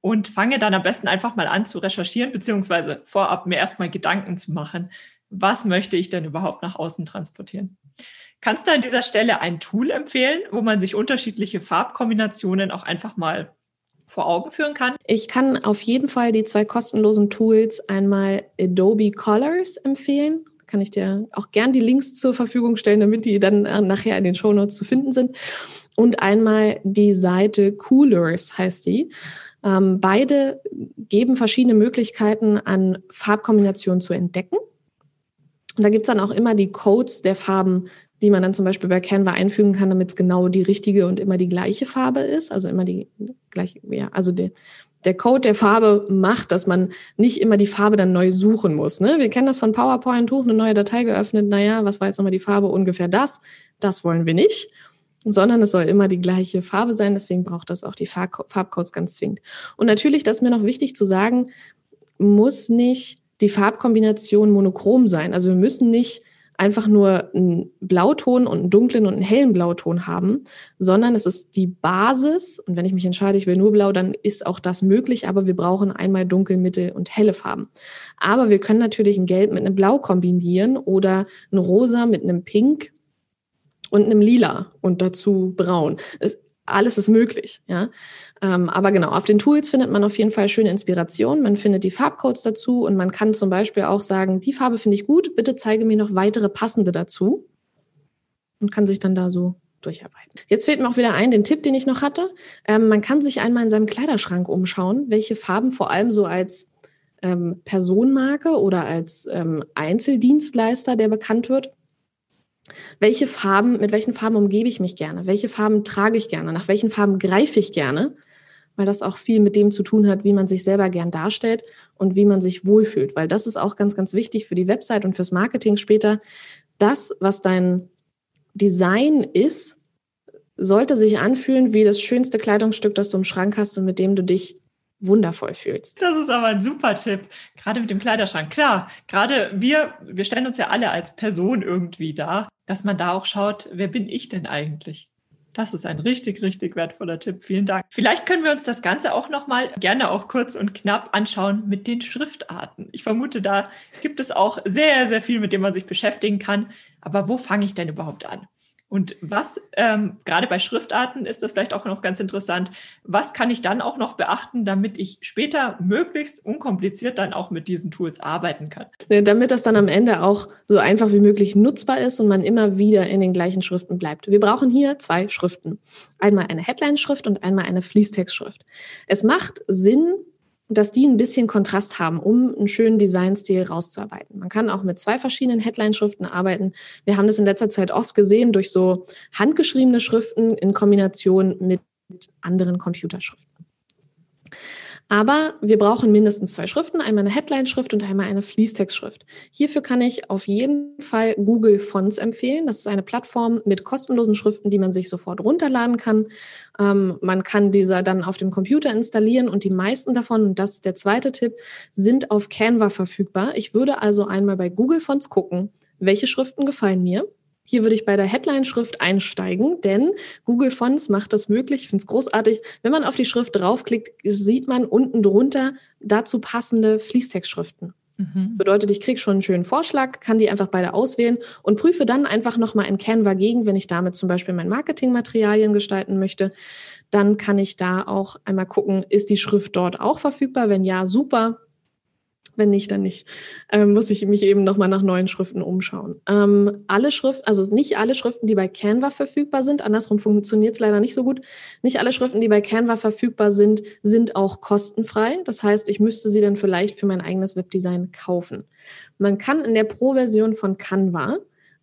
und fange dann am besten einfach mal an zu recherchieren, beziehungsweise vorab mir erstmal Gedanken zu machen, was möchte ich denn überhaupt nach außen transportieren. Kannst du an dieser Stelle ein Tool empfehlen, wo man sich unterschiedliche Farbkombinationen auch einfach mal vor Augen führen kann?
Ich kann auf jeden Fall die zwei kostenlosen Tools einmal Adobe Colors empfehlen kann ich dir auch gern die Links zur Verfügung stellen, damit die dann äh, nachher in den Show Notes zu finden sind. Und einmal die Seite Coolers heißt die. Ähm, beide geben verschiedene Möglichkeiten an Farbkombinationen zu entdecken. Und da gibt es dann auch immer die Codes der Farben, die man dann zum Beispiel bei Canva einfügen kann, damit es genau die richtige und immer die gleiche Farbe ist. Also immer die gleiche, ja, also die, der Code der Farbe macht, dass man nicht immer die Farbe dann neu suchen muss. Ne? Wir kennen das von PowerPoint, hoch eine neue Datei geöffnet, naja, was war jetzt nochmal die Farbe? Ungefähr das. Das wollen wir nicht, sondern es soll immer die gleiche Farbe sein. Deswegen braucht das auch die Farbcodes ganz zwingend. Und natürlich, das ist mir noch wichtig zu sagen, muss nicht die Farbkombination monochrom sein. Also wir müssen nicht einfach nur einen Blauton und einen dunklen und einen hellen Blauton haben, sondern es ist die Basis. Und wenn ich mich entscheide, ich will nur blau, dann ist auch das möglich, aber wir brauchen einmal dunkel, mittel und helle Farben. Aber wir können natürlich ein Gelb mit einem Blau kombinieren oder ein Rosa mit einem Pink und einem Lila und dazu braun. Es, alles ist möglich, ja. Ähm, aber genau, auf den Tools findet man auf jeden Fall schöne Inspiration. Man findet die Farbcodes dazu und man kann zum Beispiel auch sagen, die Farbe finde ich gut, bitte zeige mir noch weitere passende dazu und kann sich dann da so durcharbeiten. Jetzt fehlt mir auch wieder ein, den Tipp, den ich noch hatte. Ähm, man kann sich einmal in seinem Kleiderschrank umschauen, welche Farben vor allem so als ähm, Personenmarke oder als ähm, Einzeldienstleister, der bekannt wird, welche Farben, mit welchen Farben umgebe ich mich gerne? Welche Farben trage ich gerne? Nach welchen Farben greife ich gerne? Weil das auch viel mit dem zu tun hat, wie man sich selber gern darstellt und wie man sich wohlfühlt. Weil das ist auch ganz, ganz wichtig für die Website und fürs Marketing später. Das, was dein Design ist, sollte sich anfühlen wie das schönste Kleidungsstück, das du im Schrank hast und mit dem du dich wundervoll fühlst.
Das ist aber ein super Tipp, gerade mit dem Kleiderschrank. Klar, gerade wir, wir stellen uns ja alle als Person irgendwie dar, dass man da auch schaut, wer bin ich denn eigentlich? Das ist ein richtig, richtig wertvoller Tipp. Vielen Dank. Vielleicht können wir uns das Ganze auch noch mal gerne auch kurz und knapp anschauen mit den Schriftarten. Ich vermute, da gibt es auch sehr, sehr viel, mit dem man sich beschäftigen kann. Aber wo fange ich denn überhaupt an? Und was, ähm, gerade bei Schriftarten ist das vielleicht auch noch ganz interessant, was kann ich dann auch noch beachten, damit ich später möglichst unkompliziert dann auch mit diesen Tools arbeiten kann?
Damit das dann am Ende auch so einfach wie möglich nutzbar ist und man immer wieder in den gleichen Schriften bleibt. Wir brauchen hier zwei Schriften. Einmal eine Headline-Schrift und einmal eine Fließtextschrift. Es macht Sinn, dass die ein bisschen Kontrast haben, um einen schönen Designstil rauszuarbeiten. Man kann auch mit zwei verschiedenen Headline-Schriften arbeiten. Wir haben das in letzter Zeit oft gesehen durch so handgeschriebene Schriften in Kombination mit anderen Computerschriften. Aber wir brauchen mindestens zwei Schriften, einmal eine Headline-Schrift und einmal eine Fließtextschrift. Hierfür kann ich auf jeden Fall Google Fonts empfehlen. Das ist eine Plattform mit kostenlosen Schriften, die man sich sofort runterladen kann. Ähm, man kann diese dann auf dem Computer installieren und die meisten davon, und das ist der zweite Tipp, sind auf Canva verfügbar. Ich würde also einmal bei Google Fonts gucken, welche Schriften gefallen mir hier würde ich bei der Headline-Schrift einsteigen, denn Google Fonts macht das möglich. Ich finde es großartig. Wenn man auf die Schrift draufklickt, sieht man unten drunter dazu passende Fließtextschriften. Mhm. Bedeutet, ich kriege schon einen schönen Vorschlag, kann die einfach beide auswählen und prüfe dann einfach nochmal in Canva gegen, wenn ich damit zum Beispiel mein Marketingmaterialien gestalten möchte. Dann kann ich da auch einmal gucken, ist die Schrift dort auch verfügbar? Wenn ja, super. Wenn nicht, dann nicht. Ähm, muss ich mich eben nochmal nach neuen Schriften umschauen. Ähm, alle Schriften, also nicht alle Schriften, die bei Canva verfügbar sind, andersrum funktioniert es leider nicht so gut. Nicht alle Schriften, die bei Canva verfügbar sind, sind auch kostenfrei. Das heißt, ich müsste sie dann vielleicht für mein eigenes Webdesign kaufen. Man kann in der Pro-Version von Canva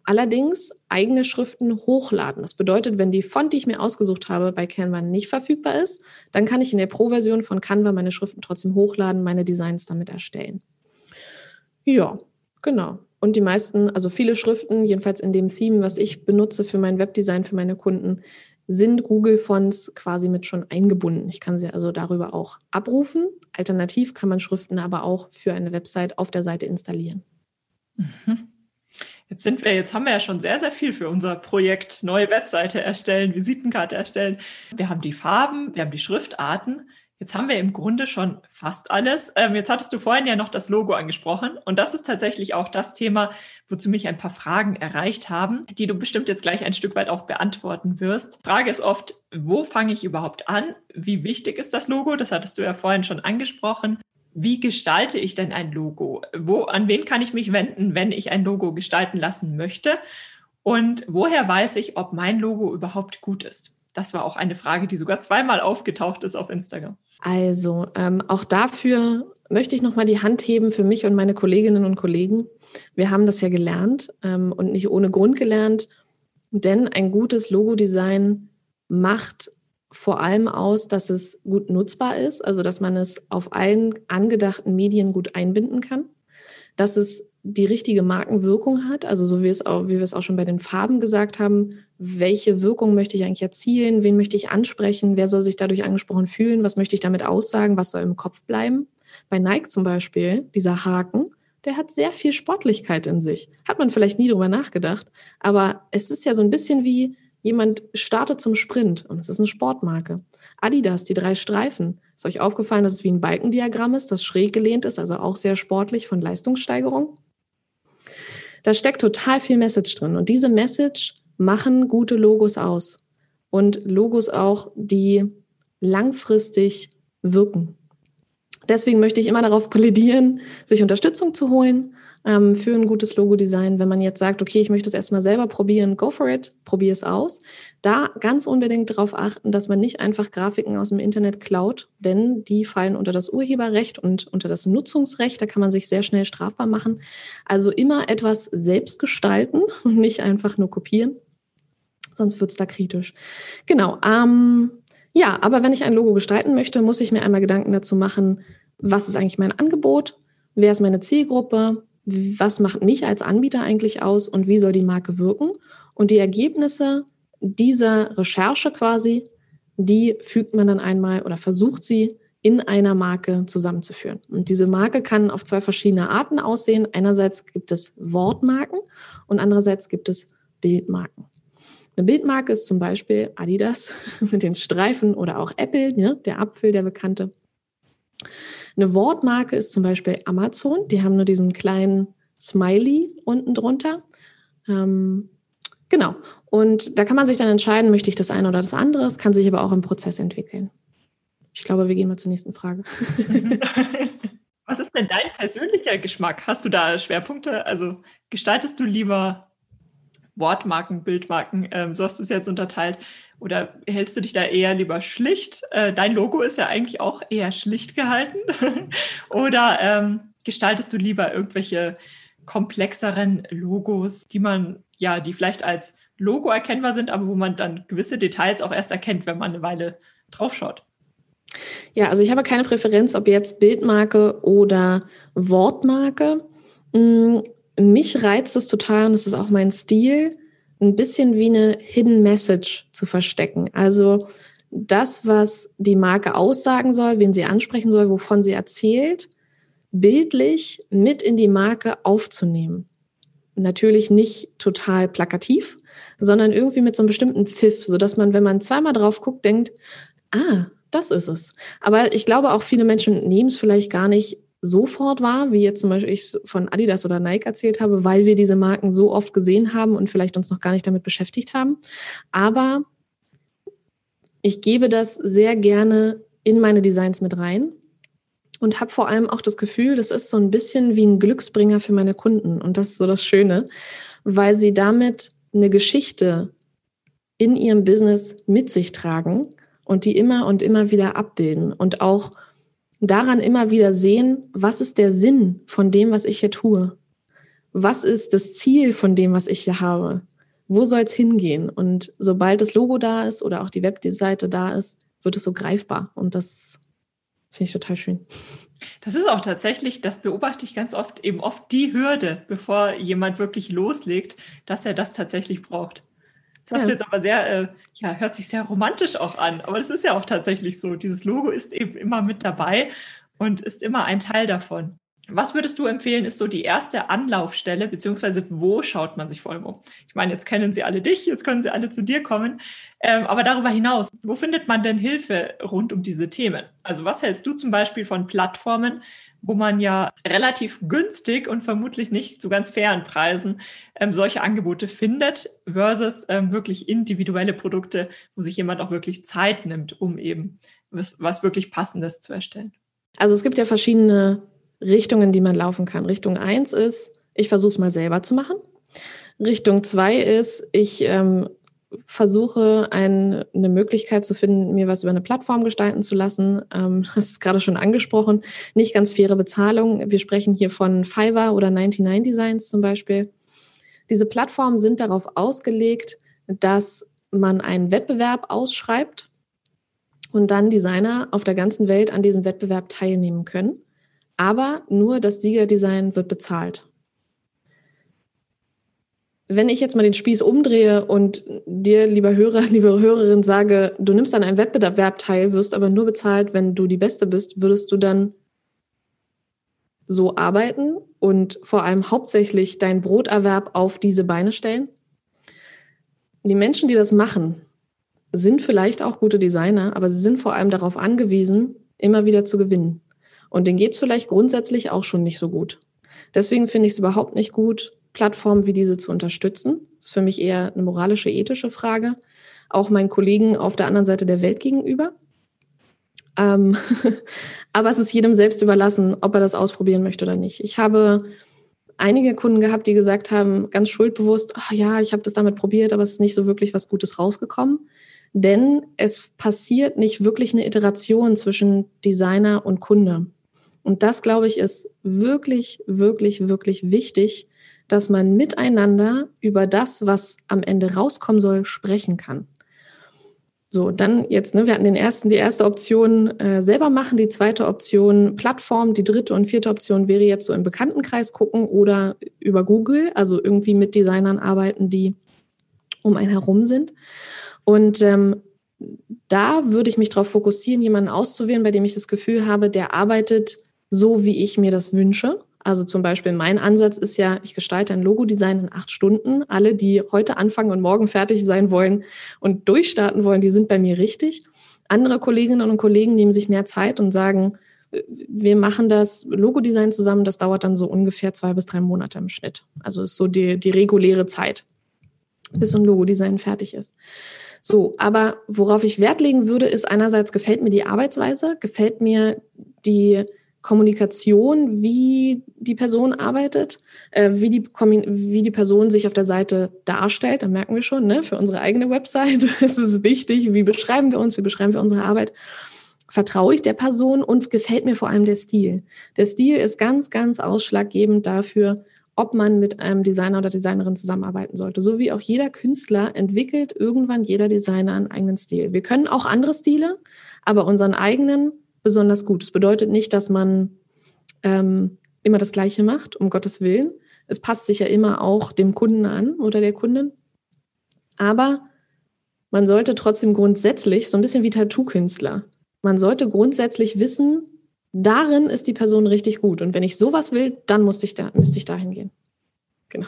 allerdings eigene Schriften hochladen. Das bedeutet, wenn die Font, die ich mir ausgesucht habe, bei Canva nicht verfügbar ist, dann kann ich in der Pro-Version von Canva meine Schriften trotzdem hochladen, meine Designs damit erstellen. Ja, genau. Und die meisten, also viele Schriften, jedenfalls in dem Theme, was ich benutze für mein Webdesign für meine Kunden, sind Google-Fonts quasi mit schon eingebunden. Ich kann sie also darüber auch abrufen. Alternativ kann man Schriften aber auch für eine Website auf der Seite installieren.
Mhm. Jetzt sind wir, jetzt haben wir ja schon sehr, sehr viel für unser Projekt neue Webseite erstellen, Visitenkarte erstellen. Wir haben die Farben, wir haben die Schriftarten. Jetzt haben wir im Grunde schon fast alles. Ähm, jetzt hattest du vorhin ja noch das Logo angesprochen. Und das ist tatsächlich auch das Thema, wozu mich ein paar Fragen erreicht haben, die du bestimmt jetzt gleich ein Stück weit auch beantworten wirst. Frage ist oft, wo fange ich überhaupt an? Wie wichtig ist das Logo? Das hattest du ja vorhin schon angesprochen wie gestalte ich denn ein Logo? Wo, an wen kann ich mich wenden, wenn ich ein Logo gestalten lassen möchte? Und woher weiß ich, ob mein Logo überhaupt gut ist? Das war auch eine Frage, die sogar zweimal aufgetaucht ist auf Instagram.
Also ähm, auch dafür möchte ich nochmal die Hand heben für mich und meine Kolleginnen und Kollegen. Wir haben das ja gelernt ähm, und nicht ohne Grund gelernt, denn ein gutes Logodesign macht vor allem aus, dass es gut nutzbar ist, also dass man es auf allen angedachten Medien gut einbinden kann, dass es die richtige Markenwirkung hat, also so wie, es auch, wie wir es auch schon bei den Farben gesagt haben, welche Wirkung möchte ich eigentlich erzielen, wen möchte ich ansprechen, wer soll sich dadurch angesprochen fühlen, was möchte ich damit aussagen, was soll im Kopf bleiben. Bei Nike zum Beispiel, dieser Haken, der hat sehr viel Sportlichkeit in sich. Hat man vielleicht nie drüber nachgedacht, aber es ist ja so ein bisschen wie, Jemand startet zum Sprint und es ist eine Sportmarke. Adidas, die drei Streifen. Ist euch aufgefallen, dass es wie ein Balkendiagramm ist, das schräg gelehnt ist, also auch sehr sportlich von Leistungssteigerung? Da steckt total viel Message drin. Und diese Message machen gute Logos aus. Und Logos auch, die langfristig wirken. Deswegen möchte ich immer darauf plädieren, sich Unterstützung zu holen ähm, für ein gutes Logo-Design. Wenn man jetzt sagt, okay, ich möchte es erstmal selber probieren, go for it, probier es aus. Da ganz unbedingt darauf achten, dass man nicht einfach Grafiken aus dem Internet klaut, denn die fallen unter das Urheberrecht und unter das Nutzungsrecht. Da kann man sich sehr schnell strafbar machen. Also immer etwas selbst gestalten und nicht einfach nur kopieren. Sonst wird es da kritisch. Genau. Ähm, ja, aber wenn ich ein Logo gestalten möchte, muss ich mir einmal Gedanken dazu machen, was ist eigentlich mein Angebot? Wer ist meine Zielgruppe? Was macht mich als Anbieter eigentlich aus und wie soll die Marke wirken. Und die Ergebnisse dieser Recherche quasi, die fügt man dann einmal oder versucht sie in einer Marke zusammenzuführen. Und diese Marke kann auf zwei verschiedene Arten aussehen. Einerseits gibt es Wortmarken und andererseits gibt es Bildmarken. Eine Bildmarke ist zum Beispiel Adidas mit den Streifen oder auch Apple, ja, der Apfel, der bekannte. Eine Wortmarke ist zum Beispiel Amazon. Die haben nur diesen kleinen Smiley unten drunter. Ähm, genau. Und da kann man sich dann entscheiden, möchte ich das eine oder das andere. Es kann sich aber auch im Prozess entwickeln. Ich glaube, wir gehen mal zur nächsten Frage.
Was ist denn dein persönlicher Geschmack? Hast du da Schwerpunkte? Also gestaltest du lieber Wortmarken, Bildmarken? Ähm, so hast du es jetzt unterteilt. Oder hältst du dich da eher lieber schlicht? Äh, dein Logo ist ja eigentlich auch eher schlicht gehalten. Oder ähm, gestaltest du lieber irgendwelche komplexeren Logos, die man, ja, die vielleicht als Logo erkennbar sind, aber wo man dann gewisse Details auch erst erkennt, wenn man eine Weile draufschaut?
Ja, also ich habe keine Präferenz, ob jetzt Bildmarke oder Wortmarke. Mich reizt es total und es ist auch mein Stil ein bisschen wie eine Hidden Message zu verstecken. Also das, was die Marke aussagen soll, wen sie ansprechen soll, wovon sie erzählt, bildlich mit in die Marke aufzunehmen. Natürlich nicht total plakativ, sondern irgendwie mit so einem bestimmten Pfiff, sodass man, wenn man zweimal drauf guckt, denkt, ah, das ist es. Aber ich glaube auch viele Menschen nehmen es vielleicht gar nicht sofort war, wie jetzt zum Beispiel ich von Adidas oder Nike erzählt habe, weil wir diese Marken so oft gesehen haben und vielleicht uns noch gar nicht damit beschäftigt haben. Aber ich gebe das sehr gerne in meine Designs mit rein und habe vor allem auch das Gefühl, das ist so ein bisschen wie ein Glücksbringer für meine Kunden. Und das ist so das Schöne, weil sie damit eine Geschichte in ihrem Business mit sich tragen und die immer und immer wieder abbilden und auch daran immer wieder sehen, was ist der Sinn von dem, was ich hier tue? Was ist das Ziel von dem, was ich hier habe? Wo soll es hingehen? Und sobald das Logo da ist oder auch die Webseite da ist, wird es so greifbar. Und das finde ich total schön.
Das ist auch tatsächlich, das beobachte ich ganz oft, eben oft die Hürde, bevor jemand wirklich loslegt, dass er das tatsächlich braucht. Das hast du jetzt aber sehr, äh, ja, hört sich sehr romantisch auch an. Aber das ist ja auch tatsächlich so. Dieses Logo ist eben immer mit dabei und ist immer ein Teil davon. Was würdest du empfehlen, ist so die erste Anlaufstelle, beziehungsweise wo schaut man sich vor allem um? Ich meine, jetzt kennen sie alle dich, jetzt können sie alle zu dir kommen. Ähm, aber darüber hinaus, wo findet man denn Hilfe rund um diese Themen? Also was hältst du zum Beispiel von Plattformen, wo man ja relativ günstig und vermutlich nicht zu ganz fairen Preisen ähm, solche Angebote findet, versus ähm, wirklich individuelle Produkte, wo sich jemand auch wirklich Zeit nimmt, um eben was, was wirklich Passendes zu erstellen?
Also es gibt ja verschiedene Richtungen, die man laufen kann. Richtung eins ist, ich versuche es mal selber zu machen. Richtung zwei ist, ich ähm, versuche ein, eine Möglichkeit zu finden, mir was über eine Plattform gestalten zu lassen. Ähm, das ist gerade schon angesprochen. Nicht ganz faire Bezahlung. Wir sprechen hier von Fiverr oder 99 Designs zum Beispiel. Diese Plattformen sind darauf ausgelegt, dass man einen Wettbewerb ausschreibt und dann Designer auf der ganzen Welt an diesem Wettbewerb teilnehmen können aber nur das Siegerdesign wird bezahlt. Wenn ich jetzt mal den Spieß umdrehe und dir, lieber Hörer, liebe Hörerin, sage, du nimmst an einem Wettbewerb teil, wirst aber nur bezahlt, wenn du die Beste bist, würdest du dann so arbeiten und vor allem hauptsächlich deinen Broterwerb auf diese Beine stellen? Die Menschen, die das machen, sind vielleicht auch gute Designer, aber sie sind vor allem darauf angewiesen, immer wieder zu gewinnen. Und denen geht es vielleicht grundsätzlich auch schon nicht so gut. Deswegen finde ich es überhaupt nicht gut, Plattformen wie diese zu unterstützen. Das ist für mich eher eine moralische, ethische Frage. Auch meinen Kollegen auf der anderen Seite der Welt gegenüber. Ähm aber es ist jedem selbst überlassen, ob er das ausprobieren möchte oder nicht. Ich habe einige Kunden gehabt, die gesagt haben, ganz schuldbewusst, oh ja, ich habe das damit probiert, aber es ist nicht so wirklich was Gutes rausgekommen denn es passiert nicht wirklich eine Iteration zwischen Designer und Kunde. Und das, glaube ich, ist wirklich, wirklich, wirklich wichtig, dass man miteinander über das, was am Ende rauskommen soll, sprechen kann. So, dann jetzt, ne, wir hatten den ersten, die erste Option äh, selber machen, die zweite Option Plattform, die dritte und vierte Option wäre jetzt so im Bekanntenkreis gucken oder über Google, also irgendwie mit Designern arbeiten, die um einen herum sind. Und ähm, da würde ich mich darauf fokussieren, jemanden auszuwählen, bei dem ich das Gefühl habe, der arbeitet so, wie ich mir das wünsche. Also zum Beispiel mein Ansatz ist ja, ich gestalte ein Logodesign in acht Stunden. Alle, die heute anfangen und morgen fertig sein wollen und durchstarten wollen, die sind bei mir richtig. Andere Kolleginnen und Kollegen nehmen sich mehr Zeit und sagen, wir machen das Logodesign zusammen, das dauert dann so ungefähr zwei bis drei Monate im Schnitt. Also ist so die, die reguläre Zeit, bis so ein Logodesign fertig ist. So, aber worauf ich Wert legen würde, ist einerseits gefällt mir die Arbeitsweise, gefällt mir die Kommunikation, wie die Person arbeitet, äh, wie, die, wie die Person sich auf der Seite darstellt. Da merken wir schon, ne, für unsere eigene Website ist es wichtig, wie beschreiben wir uns, wie beschreiben wir unsere Arbeit. Vertraue ich der Person und gefällt mir vor allem der Stil. Der Stil ist ganz, ganz ausschlaggebend dafür, ob man mit einem Designer oder Designerin zusammenarbeiten sollte. So wie auch jeder Künstler entwickelt irgendwann jeder Designer einen eigenen Stil. Wir können auch andere Stile, aber unseren eigenen besonders gut. Das bedeutet nicht, dass man ähm, immer das Gleiche macht, um Gottes Willen. Es passt sich ja immer auch dem Kunden an oder der Kundin. Aber man sollte trotzdem grundsätzlich, so ein bisschen wie Tattoo-Künstler, man sollte grundsätzlich wissen, darin ist die Person richtig gut. Und wenn ich sowas will, dann müsste ich, da, müsste ich dahin gehen. Genau.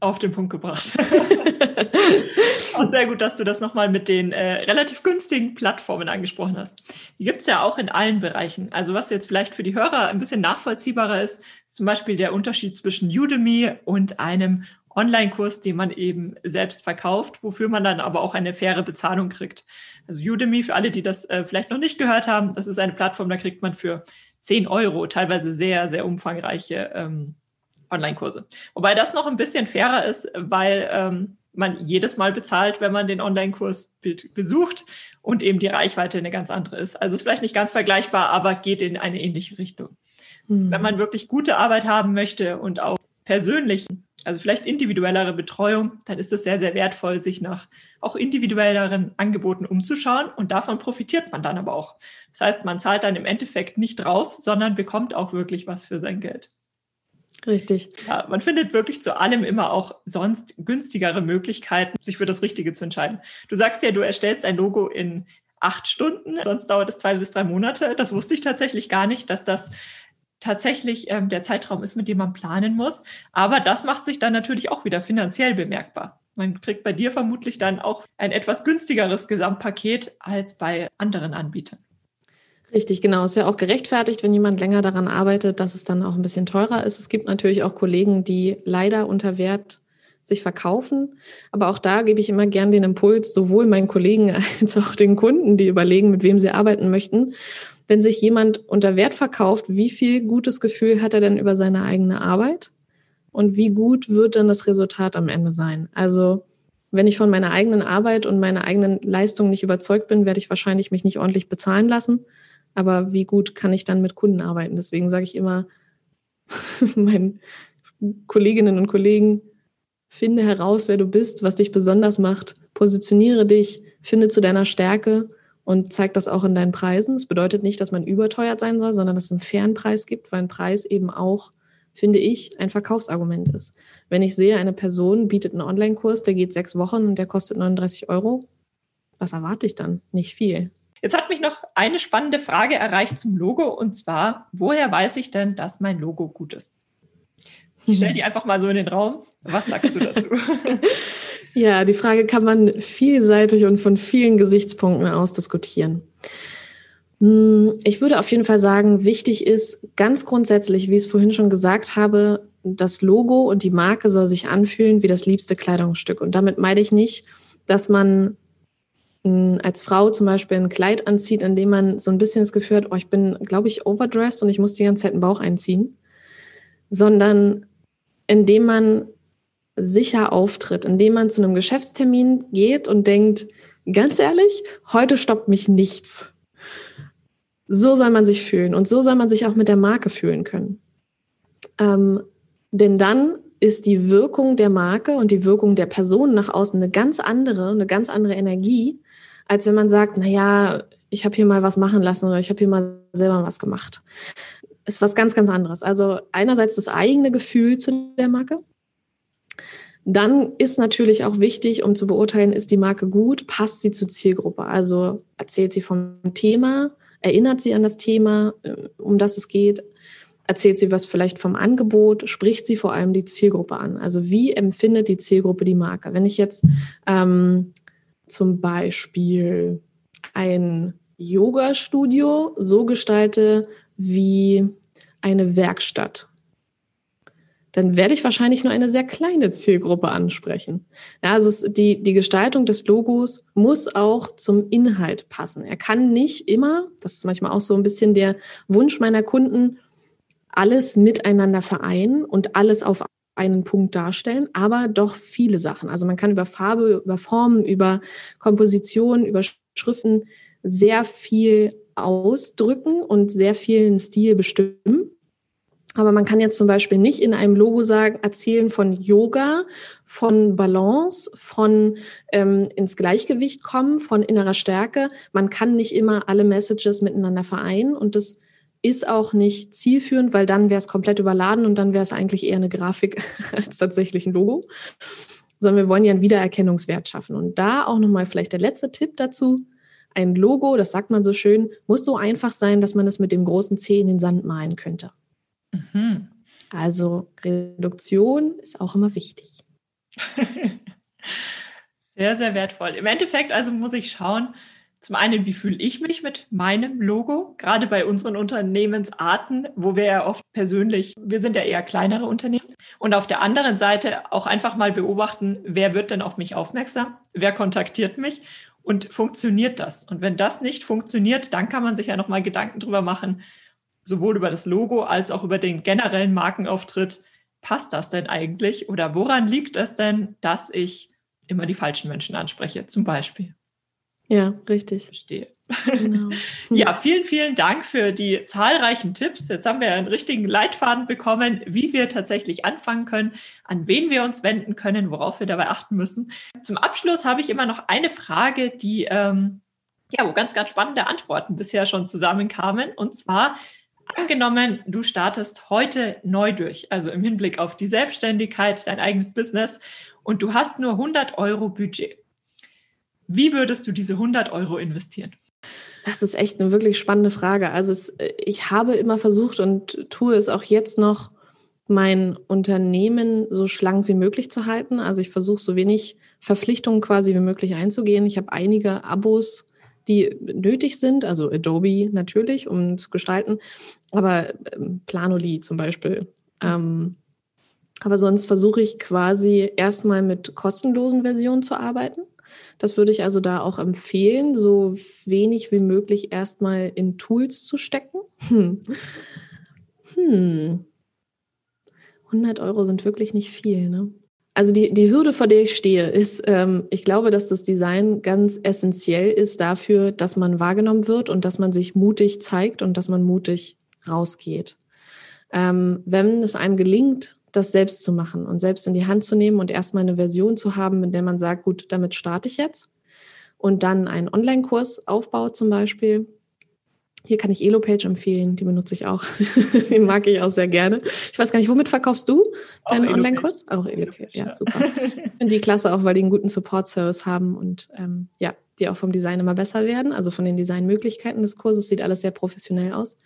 Auf den Punkt gebracht. auch sehr gut, dass du das nochmal mit den äh, relativ günstigen Plattformen angesprochen hast. Die gibt es ja auch in allen Bereichen. Also was jetzt vielleicht für die Hörer ein bisschen nachvollziehbarer ist, ist zum Beispiel der Unterschied zwischen Udemy und einem Online-Kurs, den man eben selbst verkauft, wofür man dann aber auch eine faire Bezahlung kriegt. Also Udemy, für alle, die das äh, vielleicht noch nicht gehört haben, das ist eine Plattform, da kriegt man für 10 Euro teilweise sehr, sehr umfangreiche ähm, Online-Kurse. Wobei das noch ein bisschen fairer ist, weil ähm, man jedes Mal bezahlt, wenn man den Online-Kurs be besucht und eben die Reichweite eine ganz andere ist. Also ist vielleicht nicht ganz vergleichbar, aber geht in eine ähnliche Richtung. Mhm. Also wenn man wirklich gute Arbeit haben möchte und auch persönlich, also vielleicht individuellere Betreuung, dann ist es sehr, sehr wertvoll, sich nach auch individuelleren Angeboten umzuschauen und davon profitiert man dann aber auch. Das heißt, man zahlt dann im Endeffekt nicht drauf, sondern bekommt auch wirklich was für sein Geld.
Richtig.
Ja, man findet wirklich zu allem immer auch sonst günstigere Möglichkeiten, sich für das Richtige zu entscheiden. Du sagst ja, du erstellst ein Logo in acht Stunden, sonst dauert es zwei bis drei Monate. Das wusste ich tatsächlich gar nicht, dass das tatsächlich ähm, der Zeitraum ist, mit dem man planen muss. Aber das macht sich dann natürlich auch wieder finanziell bemerkbar. Man kriegt bei dir vermutlich dann auch ein etwas günstigeres Gesamtpaket als bei anderen Anbietern.
Richtig, genau. Ist ja auch gerechtfertigt, wenn jemand länger daran arbeitet, dass es dann auch ein bisschen teurer ist. Es gibt natürlich auch Kollegen, die leider unter Wert sich verkaufen. Aber auch da gebe ich immer gern den Impuls, sowohl meinen Kollegen als auch den Kunden, die überlegen, mit wem sie arbeiten möchten. Wenn sich jemand unter Wert verkauft, wie viel gutes Gefühl hat er denn über seine eigene Arbeit? Und wie gut wird dann das Resultat am Ende sein? Also, wenn ich von meiner eigenen Arbeit und meiner eigenen Leistung nicht überzeugt bin, werde ich wahrscheinlich mich nicht ordentlich bezahlen lassen. Aber wie gut kann ich dann mit Kunden arbeiten? Deswegen sage ich immer meinen Kolleginnen und Kollegen, finde heraus, wer du bist, was dich besonders macht, positioniere dich, finde zu deiner Stärke und zeig das auch in deinen Preisen. Das bedeutet nicht, dass man überteuert sein soll, sondern dass es einen fairen Preis gibt, weil ein Preis eben auch, finde ich, ein Verkaufsargument ist. Wenn ich sehe, eine Person bietet einen Online-Kurs, der geht sechs Wochen und der kostet 39 Euro, was erwarte ich dann? Nicht viel.
Jetzt hat mich noch eine spannende Frage erreicht zum Logo und zwar, woher weiß ich denn, dass mein Logo gut ist? Ich stelle die einfach mal so in den Raum. Was sagst du dazu?
ja, die Frage kann man vielseitig und von vielen Gesichtspunkten aus diskutieren. Hm, ich würde auf jeden Fall sagen, wichtig ist ganz grundsätzlich, wie ich es vorhin schon gesagt habe, das Logo und die Marke soll sich anfühlen wie das liebste Kleidungsstück. Und damit meine ich nicht, dass man als Frau zum Beispiel ein Kleid anzieht, in dem man so ein bisschen das Gefühl hat, oh, ich bin, glaube ich, overdressed und ich muss die ganze Zeit einen Bauch einziehen, sondern indem man sicher auftritt, indem man zu einem Geschäftstermin geht und denkt, ganz ehrlich, heute stoppt mich nichts. So soll man sich fühlen und so soll man sich auch mit der Marke fühlen können. Ähm, denn dann ist die Wirkung der Marke und die Wirkung der Person nach außen eine ganz andere, eine ganz andere Energie, als wenn man sagt, na ja, ich habe hier mal was machen lassen oder ich habe hier mal selber was gemacht. Ist was ganz, ganz anderes. Also einerseits das eigene Gefühl zu der Marke. Dann ist natürlich auch wichtig, um zu beurteilen, ist die Marke gut, passt sie zur Zielgruppe. Also erzählt sie vom Thema, erinnert sie an das Thema, äh, um das es geht, erzählt sie was vielleicht vom Angebot, spricht sie vor allem die Zielgruppe an. Also wie empfindet die Zielgruppe die Marke? Wenn ich jetzt ähm, zum Beispiel ein Yoga-Studio so gestalte wie eine Werkstatt, dann werde ich wahrscheinlich nur eine sehr kleine Zielgruppe ansprechen. Ja, also die, die Gestaltung des Logos muss auch zum Inhalt passen. Er kann nicht immer, das ist manchmal auch so ein bisschen der Wunsch meiner Kunden, alles miteinander vereinen und alles auf einen Punkt darstellen, aber doch viele Sachen. Also man kann über Farbe, über Formen, über Komposition, über Schriften sehr viel ausdrücken und sehr vielen Stil bestimmen. Aber man kann jetzt zum Beispiel nicht in einem Logo sagen, erzählen von Yoga, von Balance, von ähm, ins Gleichgewicht kommen, von innerer Stärke. Man kann nicht immer alle Messages miteinander vereinen und das ist auch nicht zielführend, weil dann wäre es komplett überladen und dann wäre es eigentlich eher eine Grafik als tatsächlich ein Logo. Sondern wir wollen ja einen Wiedererkennungswert schaffen. Und da auch nochmal vielleicht der letzte Tipp dazu. Ein Logo, das sagt man so schön, muss so einfach sein, dass man es mit dem großen C in den Sand malen könnte. Mhm. Also Reduktion ist auch immer wichtig.
sehr, sehr wertvoll. Im Endeffekt also muss ich schauen, zum einen, wie fühle ich mich mit meinem Logo? Gerade bei unseren Unternehmensarten, wo wir ja oft persönlich, wir sind ja eher kleinere Unternehmen. Und auf der anderen Seite auch einfach mal beobachten, wer wird denn auf mich aufmerksam? Wer kontaktiert mich? Und funktioniert das? Und wenn das nicht funktioniert, dann kann man sich ja nochmal Gedanken drüber machen, sowohl über das Logo als auch über den generellen Markenauftritt. Passt das denn eigentlich? Oder woran liegt es denn, dass ich immer die falschen Menschen anspreche, zum Beispiel?
Ja, richtig.
Verstehe. Genau. ja, vielen, vielen Dank für die zahlreichen Tipps. Jetzt haben wir einen richtigen Leitfaden bekommen, wie wir tatsächlich anfangen können, an wen wir uns wenden können, worauf wir dabei achten müssen. Zum Abschluss habe ich immer noch eine Frage, die, ähm, ja, wo ganz, ganz spannende Antworten bisher schon zusammenkamen. Und zwar, angenommen, du startest heute neu durch, also im Hinblick auf die Selbstständigkeit, dein eigenes Business und du hast nur 100 Euro Budget. Wie würdest du diese 100 Euro investieren?
Das ist echt eine wirklich spannende Frage. Also es, ich habe immer versucht und tue es auch jetzt noch, mein Unternehmen so schlank wie möglich zu halten. Also ich versuche so wenig Verpflichtungen quasi wie möglich einzugehen. Ich habe einige Abos, die nötig sind, also Adobe natürlich, um zu gestalten, aber ähm, Planoli zum Beispiel. Ähm, aber sonst versuche ich quasi erstmal mit kostenlosen Versionen zu arbeiten. Das würde ich also da auch empfehlen, so wenig wie möglich erstmal in Tools zu stecken. Hm. Hm. 100 Euro sind wirklich nicht viel, ne? Also die, die Hürde, vor der ich stehe, ist, ähm, ich glaube, dass das Design ganz essentiell ist dafür, dass man wahrgenommen wird und dass man sich mutig zeigt und dass man mutig rausgeht. Ähm, wenn es einem gelingt, das selbst zu machen und selbst in die Hand zu nehmen und erstmal eine Version zu haben, mit der man sagt, gut, damit starte ich jetzt. Und dann einen Online-Kurs aufbaut zum Beispiel. Hier kann ich Elopage empfehlen, die benutze ich auch. die mag ich auch sehr gerne. Ich weiß gar nicht, womit verkaufst du deinen Online-Kurs? Auch Elopage, ja, super. Und die klasse auch, weil die einen guten Support-Service haben und ähm, ja, die auch vom Design immer besser werden, also von den Designmöglichkeiten des Kurses, sieht alles sehr professionell aus.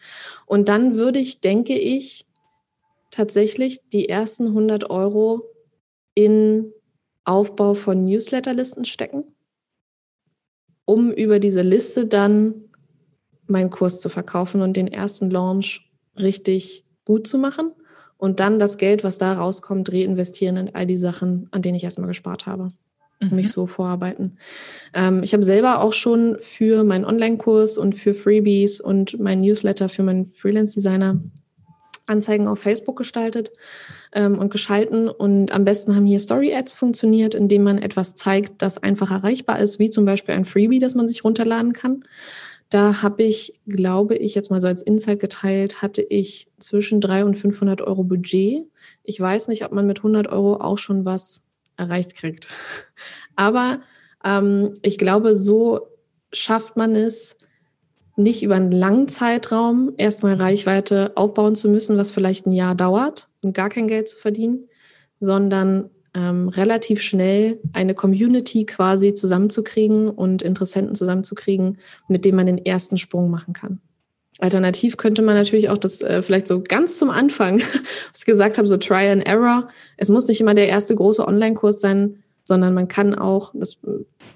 Und dann würde ich, denke ich, tatsächlich die ersten 100 Euro in Aufbau von Newsletterlisten stecken, um über diese Liste dann meinen Kurs zu verkaufen und den ersten Launch richtig gut zu machen und dann das Geld, was da rauskommt, reinvestieren in all die Sachen, an denen ich erstmal gespart habe. Mhm. Mich so vorarbeiten. Ähm, ich habe selber auch schon für meinen Online-Kurs und für Freebies und meinen Newsletter für meinen Freelance-Designer Anzeigen auf Facebook gestaltet ähm, und geschalten. Und am besten haben hier Story-Ads funktioniert, indem man etwas zeigt, das einfach erreichbar ist, wie zum Beispiel ein Freebie, das man sich runterladen kann. Da habe ich, glaube ich, jetzt mal so als Insight geteilt, hatte ich zwischen 300 und 500 Euro Budget. Ich weiß nicht, ob man mit 100 Euro auch schon was erreicht kriegt. Aber ähm, ich glaube, so schafft man es, nicht über einen langen Zeitraum erstmal Reichweite aufbauen zu müssen, was vielleicht ein Jahr dauert und gar kein Geld zu verdienen, sondern ähm, relativ schnell eine Community quasi zusammenzukriegen und Interessenten zusammenzukriegen, mit denen man den ersten Sprung machen kann. Alternativ könnte man natürlich auch das äh, vielleicht so ganz zum Anfang, was ich gesagt habe, so Try and Error. Es muss nicht immer der erste große Online-Kurs sein, sondern man kann auch das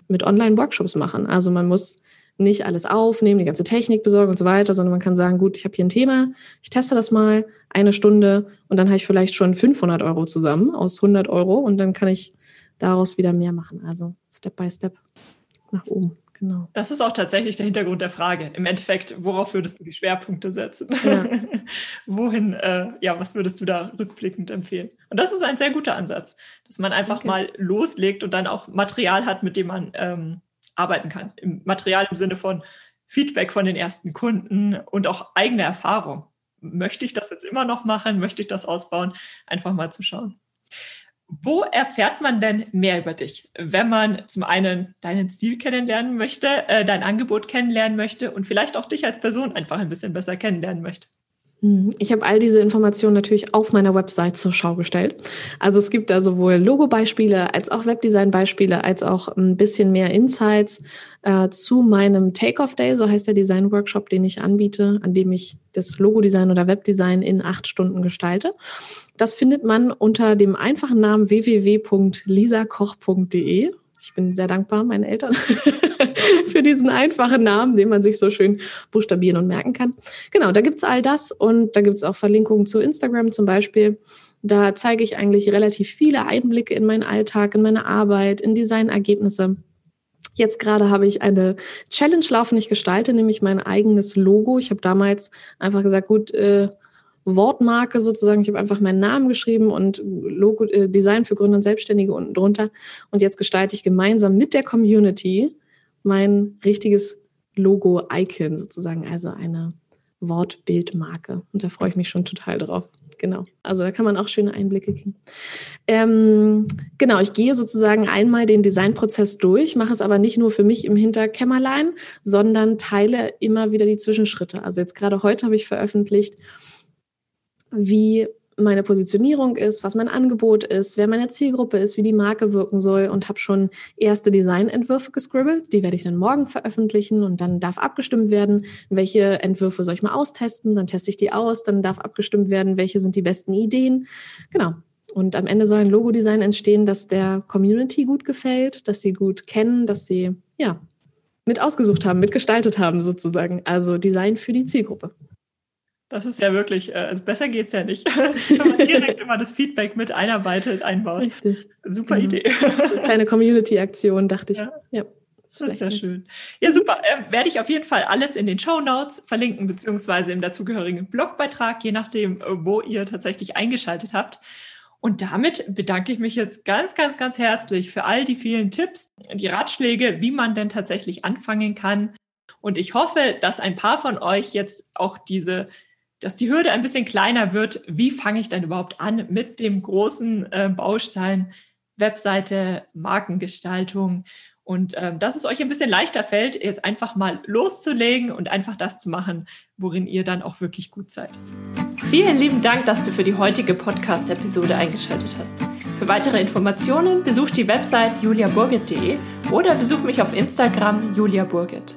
mit Online-Workshops machen. Also man muss nicht alles aufnehmen, die ganze Technik besorgen und so weiter, sondern man kann sagen, gut, ich habe hier ein Thema, ich teste das mal eine Stunde und dann habe ich vielleicht schon 500 Euro zusammen aus 100 Euro und dann kann ich daraus wieder mehr machen. Also Step by Step nach oben. Genau.
Das ist auch tatsächlich der Hintergrund der Frage. Im Endeffekt, worauf würdest du die Schwerpunkte setzen? Ja. Wohin, äh, ja, was würdest du da rückblickend empfehlen? Und das ist ein sehr guter Ansatz, dass man einfach okay. mal loslegt und dann auch Material hat, mit dem man ähm, arbeiten kann. Im Material im Sinne von Feedback von den ersten Kunden und auch eigene Erfahrung. Möchte ich das jetzt immer noch machen? Möchte ich das ausbauen? Einfach mal zu schauen. Wo erfährt man denn mehr über dich, wenn man zum einen deinen Stil kennenlernen möchte, äh, dein Angebot kennenlernen möchte und vielleicht auch dich als Person einfach ein bisschen besser kennenlernen möchte?
Hm, ich habe all diese Informationen natürlich auf meiner Website zur Schau gestellt. Also es gibt da sowohl Logo-Beispiele als auch Webdesign-Beispiele, als auch ein bisschen mehr Insights äh, zu meinem Take-Off-Day, so heißt der Design-Workshop, den ich anbiete, an dem ich das Logo-Design oder Webdesign in acht Stunden gestalte. Das findet man unter dem einfachen Namen www.lisakoch.de. Ich bin sehr dankbar meinen Eltern für diesen einfachen Namen, den man sich so schön buchstabieren und merken kann. Genau, da gibt's all das und da gibt's auch Verlinkungen zu Instagram zum Beispiel. Da zeige ich eigentlich relativ viele Einblicke in meinen Alltag, in meine Arbeit, in Designergebnisse. Jetzt gerade habe ich eine Challenge laufen. Ich gestalte nämlich mein eigenes Logo. Ich habe damals einfach gesagt, gut, äh, Wortmarke sozusagen. Ich habe einfach meinen Namen geschrieben und Logo, äh, Design für Gründer und Selbstständige unten drunter. Und jetzt gestalte ich gemeinsam mit der Community mein richtiges Logo-Icon sozusagen, also eine Wortbildmarke. Und da freue ich mich schon total drauf. Genau. Also da kann man auch schöne Einblicke kriegen. Ähm, genau, ich gehe sozusagen einmal den Designprozess durch, mache es aber nicht nur für mich im Hinterkämmerlein, sondern teile immer wieder die Zwischenschritte. Also jetzt gerade heute habe ich veröffentlicht, wie meine Positionierung ist, was mein Angebot ist, wer meine Zielgruppe ist, wie die Marke wirken soll und habe schon erste Designentwürfe gescribbelt. Die werde ich dann morgen veröffentlichen und dann darf abgestimmt werden, welche Entwürfe soll ich mal austesten. Dann teste ich die aus, dann darf abgestimmt werden, welche sind die besten Ideen. Genau. Und am Ende soll ein Logodesign entstehen, das der Community gut gefällt, dass sie gut kennen, dass sie ja mit ausgesucht haben, mitgestaltet haben sozusagen. Also Design für die Zielgruppe.
Das ist ja wirklich, äh, also besser geht's ja nicht, wenn man direkt immer das Feedback mit einarbeitet, einbaut. Richtig. Super genau. Idee.
Eine kleine Community-Aktion, dachte ich. Ja. ja.
Das ist ja schön. Ja, super. Äh, werde ich auf jeden Fall alles in den Show Notes verlinken, beziehungsweise im dazugehörigen Blogbeitrag, je nachdem, äh, wo ihr tatsächlich eingeschaltet habt. Und damit bedanke ich mich jetzt ganz, ganz, ganz herzlich für all die vielen Tipps, die Ratschläge, wie man denn tatsächlich anfangen kann. Und ich hoffe, dass ein paar von euch jetzt auch diese dass die Hürde ein bisschen kleiner wird. Wie fange ich denn überhaupt an mit dem großen äh, Baustein Webseite, Markengestaltung? Und ähm, dass es euch ein bisschen leichter fällt, jetzt einfach mal loszulegen und einfach das zu machen, worin ihr dann auch wirklich gut seid. Vielen lieben Dank, dass du für die heutige Podcast-Episode eingeschaltet hast. Für weitere Informationen besuch die Website juliaburgit.de oder besuch mich auf Instagram juliaburgit.